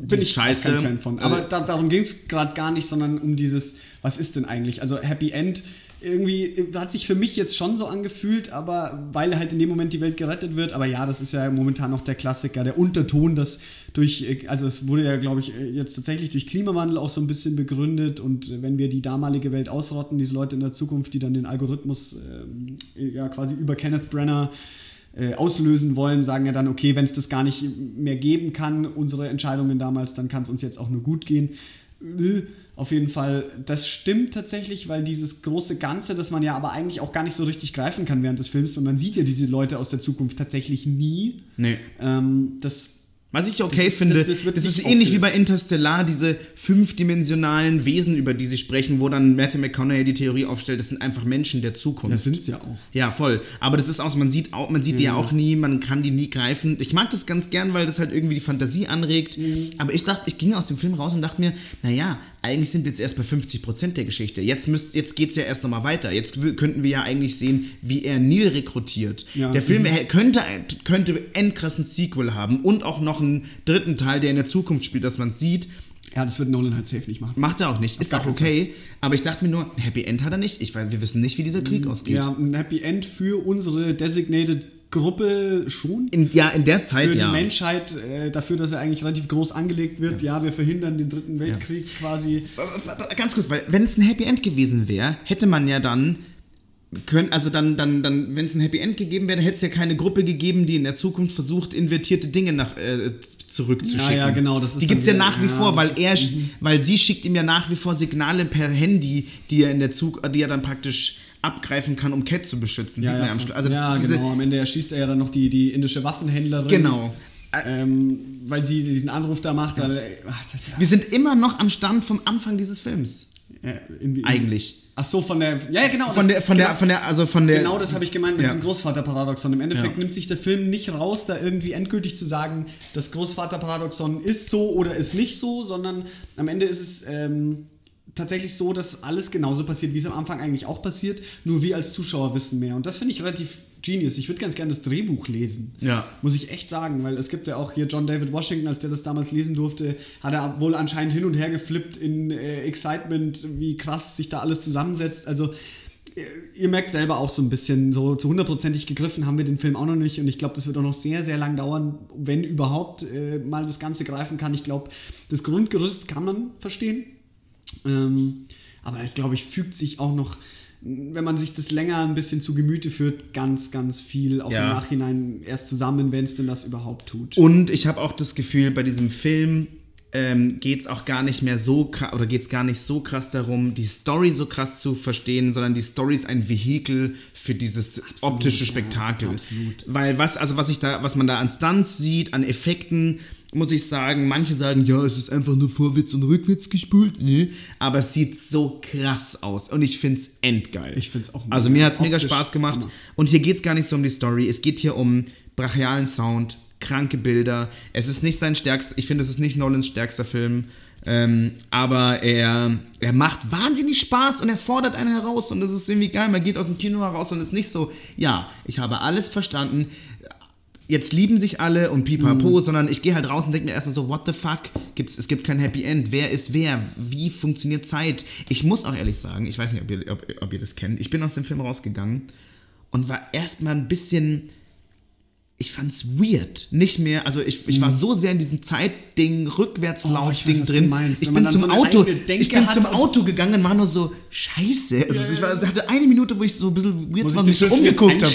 bin ich scheiße. kein Fan von. Aber Also, da, darum ging es gerade gar nicht, sondern um dieses, was ist denn eigentlich? Also Happy End irgendwie äh, hat sich für mich jetzt schon so angefühlt, aber weil halt in dem Moment die Welt gerettet wird. Aber ja, das ist ja momentan noch der Klassiker, der Unterton, das durch, äh, also es wurde ja, glaube ich, äh, jetzt tatsächlich durch Klimawandel auch so ein bisschen begründet und äh, wenn wir die damalige Welt ausrotten, diese Leute in der Zukunft, die dann den Algorithmus ähm, ja quasi über Kenneth Brenner äh, auslösen wollen, sagen ja dann, okay, wenn es das gar nicht mehr geben kann, unsere Entscheidungen damals, dann kann es uns jetzt auch nur gut gehen. Äh, Auf jeden Fall, das stimmt tatsächlich, weil dieses große Ganze, das man ja aber eigentlich auch gar nicht so richtig greifen kann während des Films, und man sieht ja diese Leute aus der Zukunft tatsächlich nie. nee. Ähm, das Was ich okay Das ist- finde, das- das, das wird ist ähnlich wie bei Interstellar, diese fünfdimensionalen Wesen, über die sie sprechen, wo dann Matthew McConaughey die Theorie aufstellt, das sind einfach Menschen der Zukunft. das sind es ja auch. Ja, voll. Aber das ist auch, man sieht auch, man sieht die ja auch nie, man kann die nie greifen. Ich mag das ganz gern, weil das halt irgendwie die Fantasie anregt. Aber ich dachte, ich ging aus dem Film raus und dachte mir, naja, eigentlich sind wir jetzt erst bei 50% der Geschichte. Jetzt, müsst, jetzt geht es ja erst nochmal weiter. Jetzt könnten wir ja eigentlich sehen, wie er Neil rekrutiert. Ja. Der Film er könnte, könnte endkrassen Sequel haben und auch noch einen dritten Teil, der in der Zukunft spielt, dass man sieht. Ja, das wird Nolan halt safe nicht machen. Macht er auch nicht. Ist auch okay. Aber ich dachte mir nur, ein Happy End hat er nicht. Ich, weil wir wissen nicht, wie dieser Krieg ausgeht. Ja, ein Happy End für unsere designated Gruppe schon. In, ja, in der Zeit, für die ja. Menschheit, äh, dafür, dass er eigentlich relativ groß angelegt wird. Ja, wir verhindern den dritten Weltkrieg quasi. Ganz kurz, weil wenn es ein Happy End gewesen wäre, hätte man ja dann können, also dann, dann, dann, wenn es ein Happy End gegeben wäre, hätte es ja keine Gruppe gegeben, die in der Zukunft versucht, invertierte Dinge nach, äh, zurückzuschicken. Ja, ja, genau, das ist die gibt es ja nach wie ja, vor, weil er, mhm. weil sie schickt ihm ja nach wie vor Signale per Handy, die er in der Zug, die er dann praktisch abgreifen kann, um Cat zu beschützen. Ja, Sieht man ja, am Schluss. Also ja genau. Am Ende erschießt er ja dann noch die, die indische Waffenhändlerin. Genau. Ähm, weil sie diesen Anruf da macht. Weil, ach, das, Wir sind immer noch am Stand vom Anfang dieses Films. ja, irgendwie- Eigentlich. Ach so, von der. Ja, ja, genau. Von das- der, von genau, der, von der, also von der. Genau das habe ich gemeint mit Ja. diesem Großvaterparadoxon. Im Endeffekt Ja. nimmt sich der Film nicht raus, da irgendwie endgültig zu sagen, das Großvaterparadoxon ist so oder ist nicht so, sondern am Ende ist es, ähm, tatsächlich so, dass alles genauso passiert, wie es am Anfang eigentlich auch passiert, nur wir als Zuschauer wissen mehr. Und das finde ich relativ genius. Ich würde ganz gerne das Drehbuch lesen. Ja. Muss ich echt sagen, weil es gibt ja auch hier John David Washington, als der das damals lesen durfte, hat er wohl anscheinend hin und her geflippt in äh, Excitement, wie krass sich da alles zusammensetzt. Also äh, ihr merkt selber auch so ein bisschen, so zu hundertprozentig gegriffen haben wir den Film auch noch nicht und ich glaube, das wird auch noch sehr, sehr lang dauern, wenn überhaupt äh, mal das Ganze greifen kann. Ich glaube, das Grundgerüst kann man verstehen, ähm, aber ich glaube, ich fügt sich auch noch, wenn man sich das länger ein bisschen zu Gemüte führt, ganz, ganz viel auch Ja. im Nachhinein erst zusammen, wenn es denn das überhaupt tut. Und ich habe auch das Gefühl, bei diesem Film ähm, geht es auch gar nicht mehr so krass, oder geht es gar nicht so krass darum, die Story so krass zu verstehen, sondern die Story ist ein Vehikel für dieses optische ja, Spektakel. absolut. Weil was, also was ich da, was man da an Stunts sieht, an Effekten, muss ich sagen, manche sagen, ja, es ist einfach nur vorwärts und rückwärts gespult. Nee, aber es sieht so krass aus und ich finde es endgeil. Ich find's auch Also mega. mir hat es mega Spaß gemacht. Hammer. Und hier geht es gar nicht so um die Story. Es geht hier um brachialen Sound, kranke Bilder. Es ist nicht sein stärkster, ich finde, es ist nicht Nolans stärkster Film. Ähm, aber er, er macht wahnsinnig Spaß und er fordert einen heraus und das ist irgendwie geil. Man geht aus dem Kino heraus und ist nicht so, ja, ich habe alles verstanden. Jetzt lieben sich alle und pipapo, sondern ich gehe halt raus und denke mir erstmal so, what the fuck? Gibt's, es gibt kein Happy End. Wer ist wer? Wie funktioniert Zeit? Ich muss auch ehrlich sagen, ich weiß nicht, ob ihr, ob, ob ihr das kennt. Ich bin aus dem Film rausgegangen und war erstmal ein bisschen. Ich fand's weird. Nicht mehr, also ich, ich war so sehr in diesem Zeitding, Mhm. Oh, ich Rückwärtslaufding du drin. meinst. Ich bin zum so Auto, ich bin zum Auto gegangen und war nur so, scheiße. Also ich, war, ich hatte eine Minute, wo ich so ein bisschen weird Muss war ich und mich umgeguckt habe.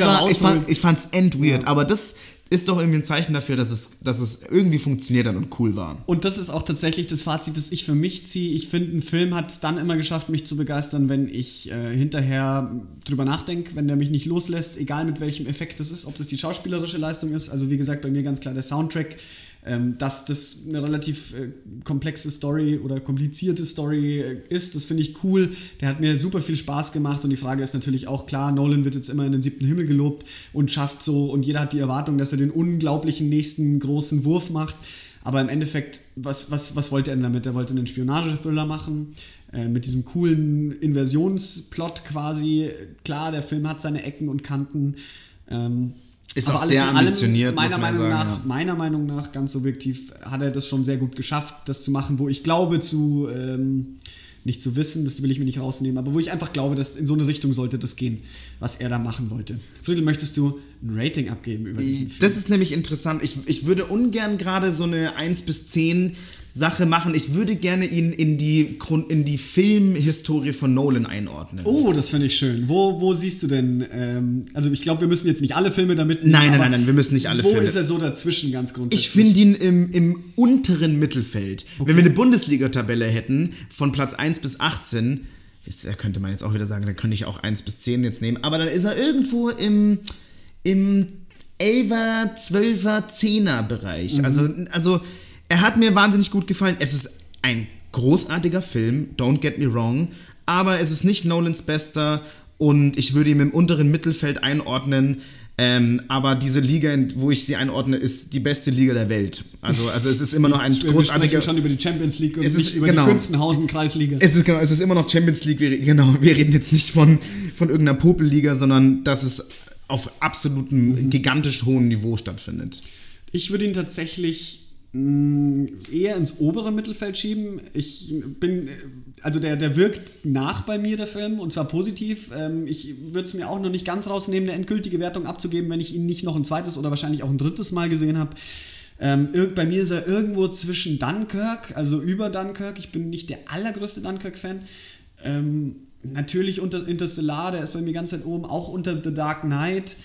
war, ich, rausholen? fand, ich fand's end weird, aber das ist doch irgendwie ein Zeichen dafür, dass es, dass es irgendwie funktioniert hat und cool war. Und das ist auch tatsächlich das Fazit, das ich für mich ziehe. Ich finde, ein Film hat es dann immer geschafft, mich zu begeistern, wenn ich äh, hinterher drüber nachdenke, wenn der mich nicht loslässt, egal mit welchem Effekt das ist, ob das die schauspielerische Leistung ist. Also wie gesagt, bei mir ganz klar der Soundtrack. Ähm, dass das eine relativ äh, komplexe Story oder komplizierte Story äh, ist, das finde ich cool. Der hat mir super viel Spaß gemacht und die Frage ist natürlich auch klar, Nolan wird jetzt immer in den siebten Himmel gelobt und schafft so und jeder hat die Erwartung, dass er den unglaublichen nächsten großen Wurf macht. Aber im Endeffekt, was, was, was wollte er denn damit? Er wollte einen Spionage-Thriller machen, äh, mit diesem coolen Inversionsplot quasi. Klar, der Film hat seine Ecken und Kanten. Ähm, Ist aber auch alles sehr ambitioniert, meiner muss man Meinung sagen, nach, ja. meiner Meinung nach, ganz subjektiv, hat er das schon sehr gut geschafft, das zu machen, wo ich glaube zu, ähm, nicht zu wissen, das will ich mir nicht rausnehmen, aber wo ich einfach glaube, dass in so eine Richtung sollte das gehen, was er da machen wollte. Friedel, möchtest du ein Rating abgeben über diesen Film? Das ist nämlich interessant. Ich, ich würde ungern gerade so eine 1 bis 10 Sache machen. Ich würde gerne ihn in die, in die Filmhistorie von Nolan einordnen. Oh, das finde ich schön. Wo, wo siehst du denn, ähm, also ich glaube, wir müssen jetzt nicht alle Filme damit Nein, nein, aber nein, nein, wir müssen nicht alle wo Filme. ist er so dazwischen ganz grundsätzlich? Ich finde ihn im, im unteren Mittelfeld. Wenn wir eine Bundesliga-Tabelle hätten, von Platz 1 bis 18, jetzt, da könnte man jetzt auch wieder sagen, dann könnte ich auch 1 bis 10 jetzt nehmen, aber dann ist er irgendwo im, im 11er, 12er, 10er Bereich. Mhm. Also, also, er hat mir wahnsinnig gut gefallen. Es ist ein großartiger Film, don't get me wrong, aber es ist nicht Nolans bester und ich würde ihn im unteren Mittelfeld einordnen. Ähm, aber diese Liga, wo ich sie einordne, ist die beste Liga der Welt. Also, also es ist immer noch [laughs] ein wir großartiger. schon über die Champions League und Es ist- über genau. die Günstenhausen-Kreisliga. Es ist, genau, es ist immer noch Champions League. Wir, genau, wir reden jetzt nicht von, von irgendeiner Popelliga, sondern dass es auf absolutem gigantisch hohem Niveau stattfindet. Ich würde ihn tatsächlich eher ins obere Mittelfeld schieben. Ich bin, also der, der wirkt nach bei mir, der Film, und zwar positiv. Ähm, ich würde es mir auch noch nicht ganz rausnehmen, eine endgültige Wertung abzugeben, wenn ich ihn nicht noch ein zweites oder wahrscheinlich auch ein drittes Mal gesehen habe. Ähm, bei mir ist er irgendwo zwischen Dunkirk, also über Dunkirk. Ich bin nicht der allergrößte Dunkirk-Fan. Ähm, natürlich unter Interstellar, der ist bei mir ganz weit oben, auch unter The Dark Knight.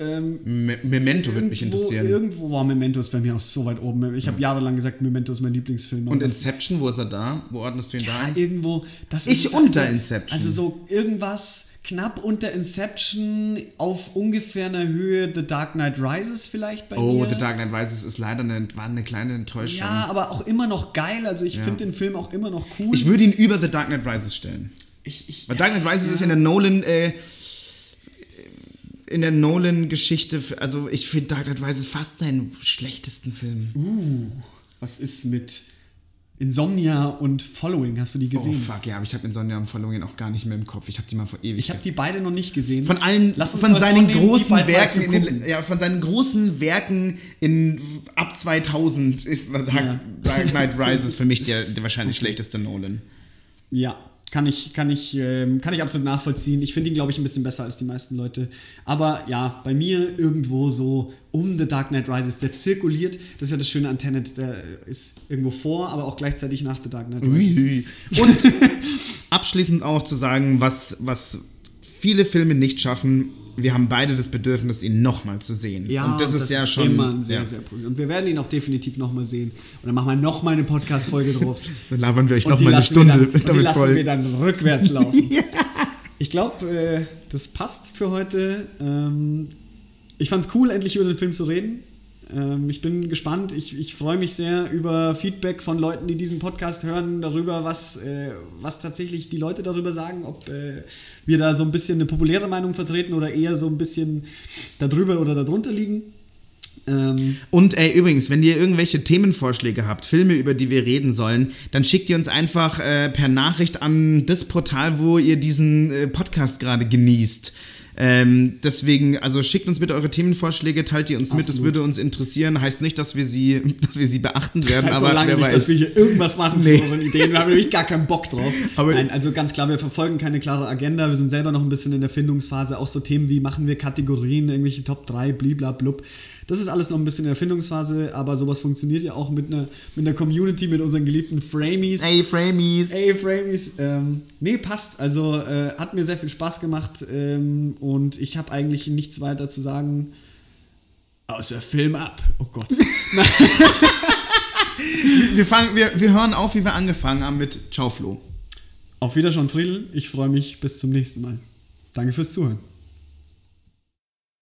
Ähm, Me Memento würde mich interessieren. Irgendwo war Memento ist bei mir auch so weit oben. Ich habe jahrelang gesagt, Memento ist mein Lieblingsfilm. Und Inception, wo ist er da? Wo ordnest du ihn da? ja, irgendwo. Das Ich ist unter also, Inception. Also so irgendwas knapp unter Inception auf ungefähr einer Höhe The Dark Knight Rises vielleicht bei Oh, mir. The Dark Knight Rises ist leider eine, war eine kleine Enttäuschung. Ja, aber auch immer noch geil. Also ich finde den Film auch immer noch cool. Ich würde ihn über The Dark Knight Rises stellen. ich, ich, Weil Dark Knight Rises ist in der Nolan, äh, in der Nolan-Geschichte, also ich finde Dark Knight Rises fast seinen schlechtesten Film. Uh, was ist mit Insomnia und Following, hast du die Oh gesehen? fuck, ja, aber ich habe Insomnia und Following auch gar nicht mehr im Kopf. Ich habe die mal vor ewig. ich habe die beide noch nicht gesehen. von allen, Lass uns von seinen großen Werken, in den, ja, von seinen großen Werken in ab 2000 ist Dark, Ja. Dark Knight Rises für mich der, der wahrscheinlich schlechteste Nolan. Ja, kann ich, kann ich, ähm, kann ich absolut nachvollziehen. Ich finde ihn, glaube ich, ein bisschen besser als die meisten Leute. Aber ja, bei mir irgendwo so um The Dark Knight Rises, der zirkuliert. Das ist ja das Schöne an Tenet, der ist irgendwo vor, aber auch gleichzeitig nach The Dark Knight Rises. Und [laughs] abschließend auch zu sagen, was, was viele Filme nicht schaffen, wir haben beide das Bedürfnis, ihn nochmal zu sehen. Ja, und das ist ja schon. immer ein sehr, ja. sehr positiv. Und wir werden ihn auch definitiv nochmal sehen. Und dann machen wir nochmal eine Podcast-Folge drauf. [laughs] Dann labern wir euch nochmal eine Stunde dann, und die damit lassen voll. wir dann rückwärts [laughs] laufen. Ich glaube, äh, das passt für heute. Ähm, ich fand es cool, endlich über den Film zu reden. Ähm, ich bin gespannt. Ich, ich freue mich sehr über Feedback von Leuten, die diesen Podcast hören, darüber, was, äh, was tatsächlich die Leute darüber sagen, ob äh, wir da so ein bisschen eine populäre Meinung vertreten oder eher so ein bisschen darüber oder darunter liegen. Ähm, Und ey, übrigens, wenn ihr irgendwelche Themenvorschläge habt, Filme, über die wir reden sollen, dann schickt ihr uns einfach äh, per Nachricht an das Portal, wo ihr diesen äh, Podcast gerade genießt. Ähm, deswegen, also schickt uns bitte eure Themenvorschläge, teilt die uns mit, das Absolut. würde uns interessieren. Heißt nicht, dass wir sie, [laughs] dass wir sie beachten Das werden, heißt aber wer nicht, weiß. dass wir hier irgendwas machen Nee. unsere Ideen. Wir haben nämlich gar keinen Bock drauf. [laughs] Nein, also ganz klar, wir verfolgen keine klare Agenda. Wir sind selber noch ein bisschen in der Findungsphase. Auch so Themen wie machen wir Kategorien, irgendwelche Top 3, bliblablub. Das ist alles noch ein bisschen in der Findungsphase, aber sowas funktioniert ja auch mit einer, mit einer Community, mit unseren geliebten Framies. Ey, Framies. Ey, Framies. Ähm, nee, passt. Also äh, hat mir sehr viel Spaß gemacht ähm, und ich habe eigentlich nichts weiter zu sagen. Außer Film ab. Oh Gott. [laughs] [laughs] Wir, fangen, wir, wir hören auf, wie wir angefangen haben mit Ciao Flo. Auf Wiedersehen, Friedel. Ich freue mich bis zum nächsten Mal. Danke fürs Zuhören.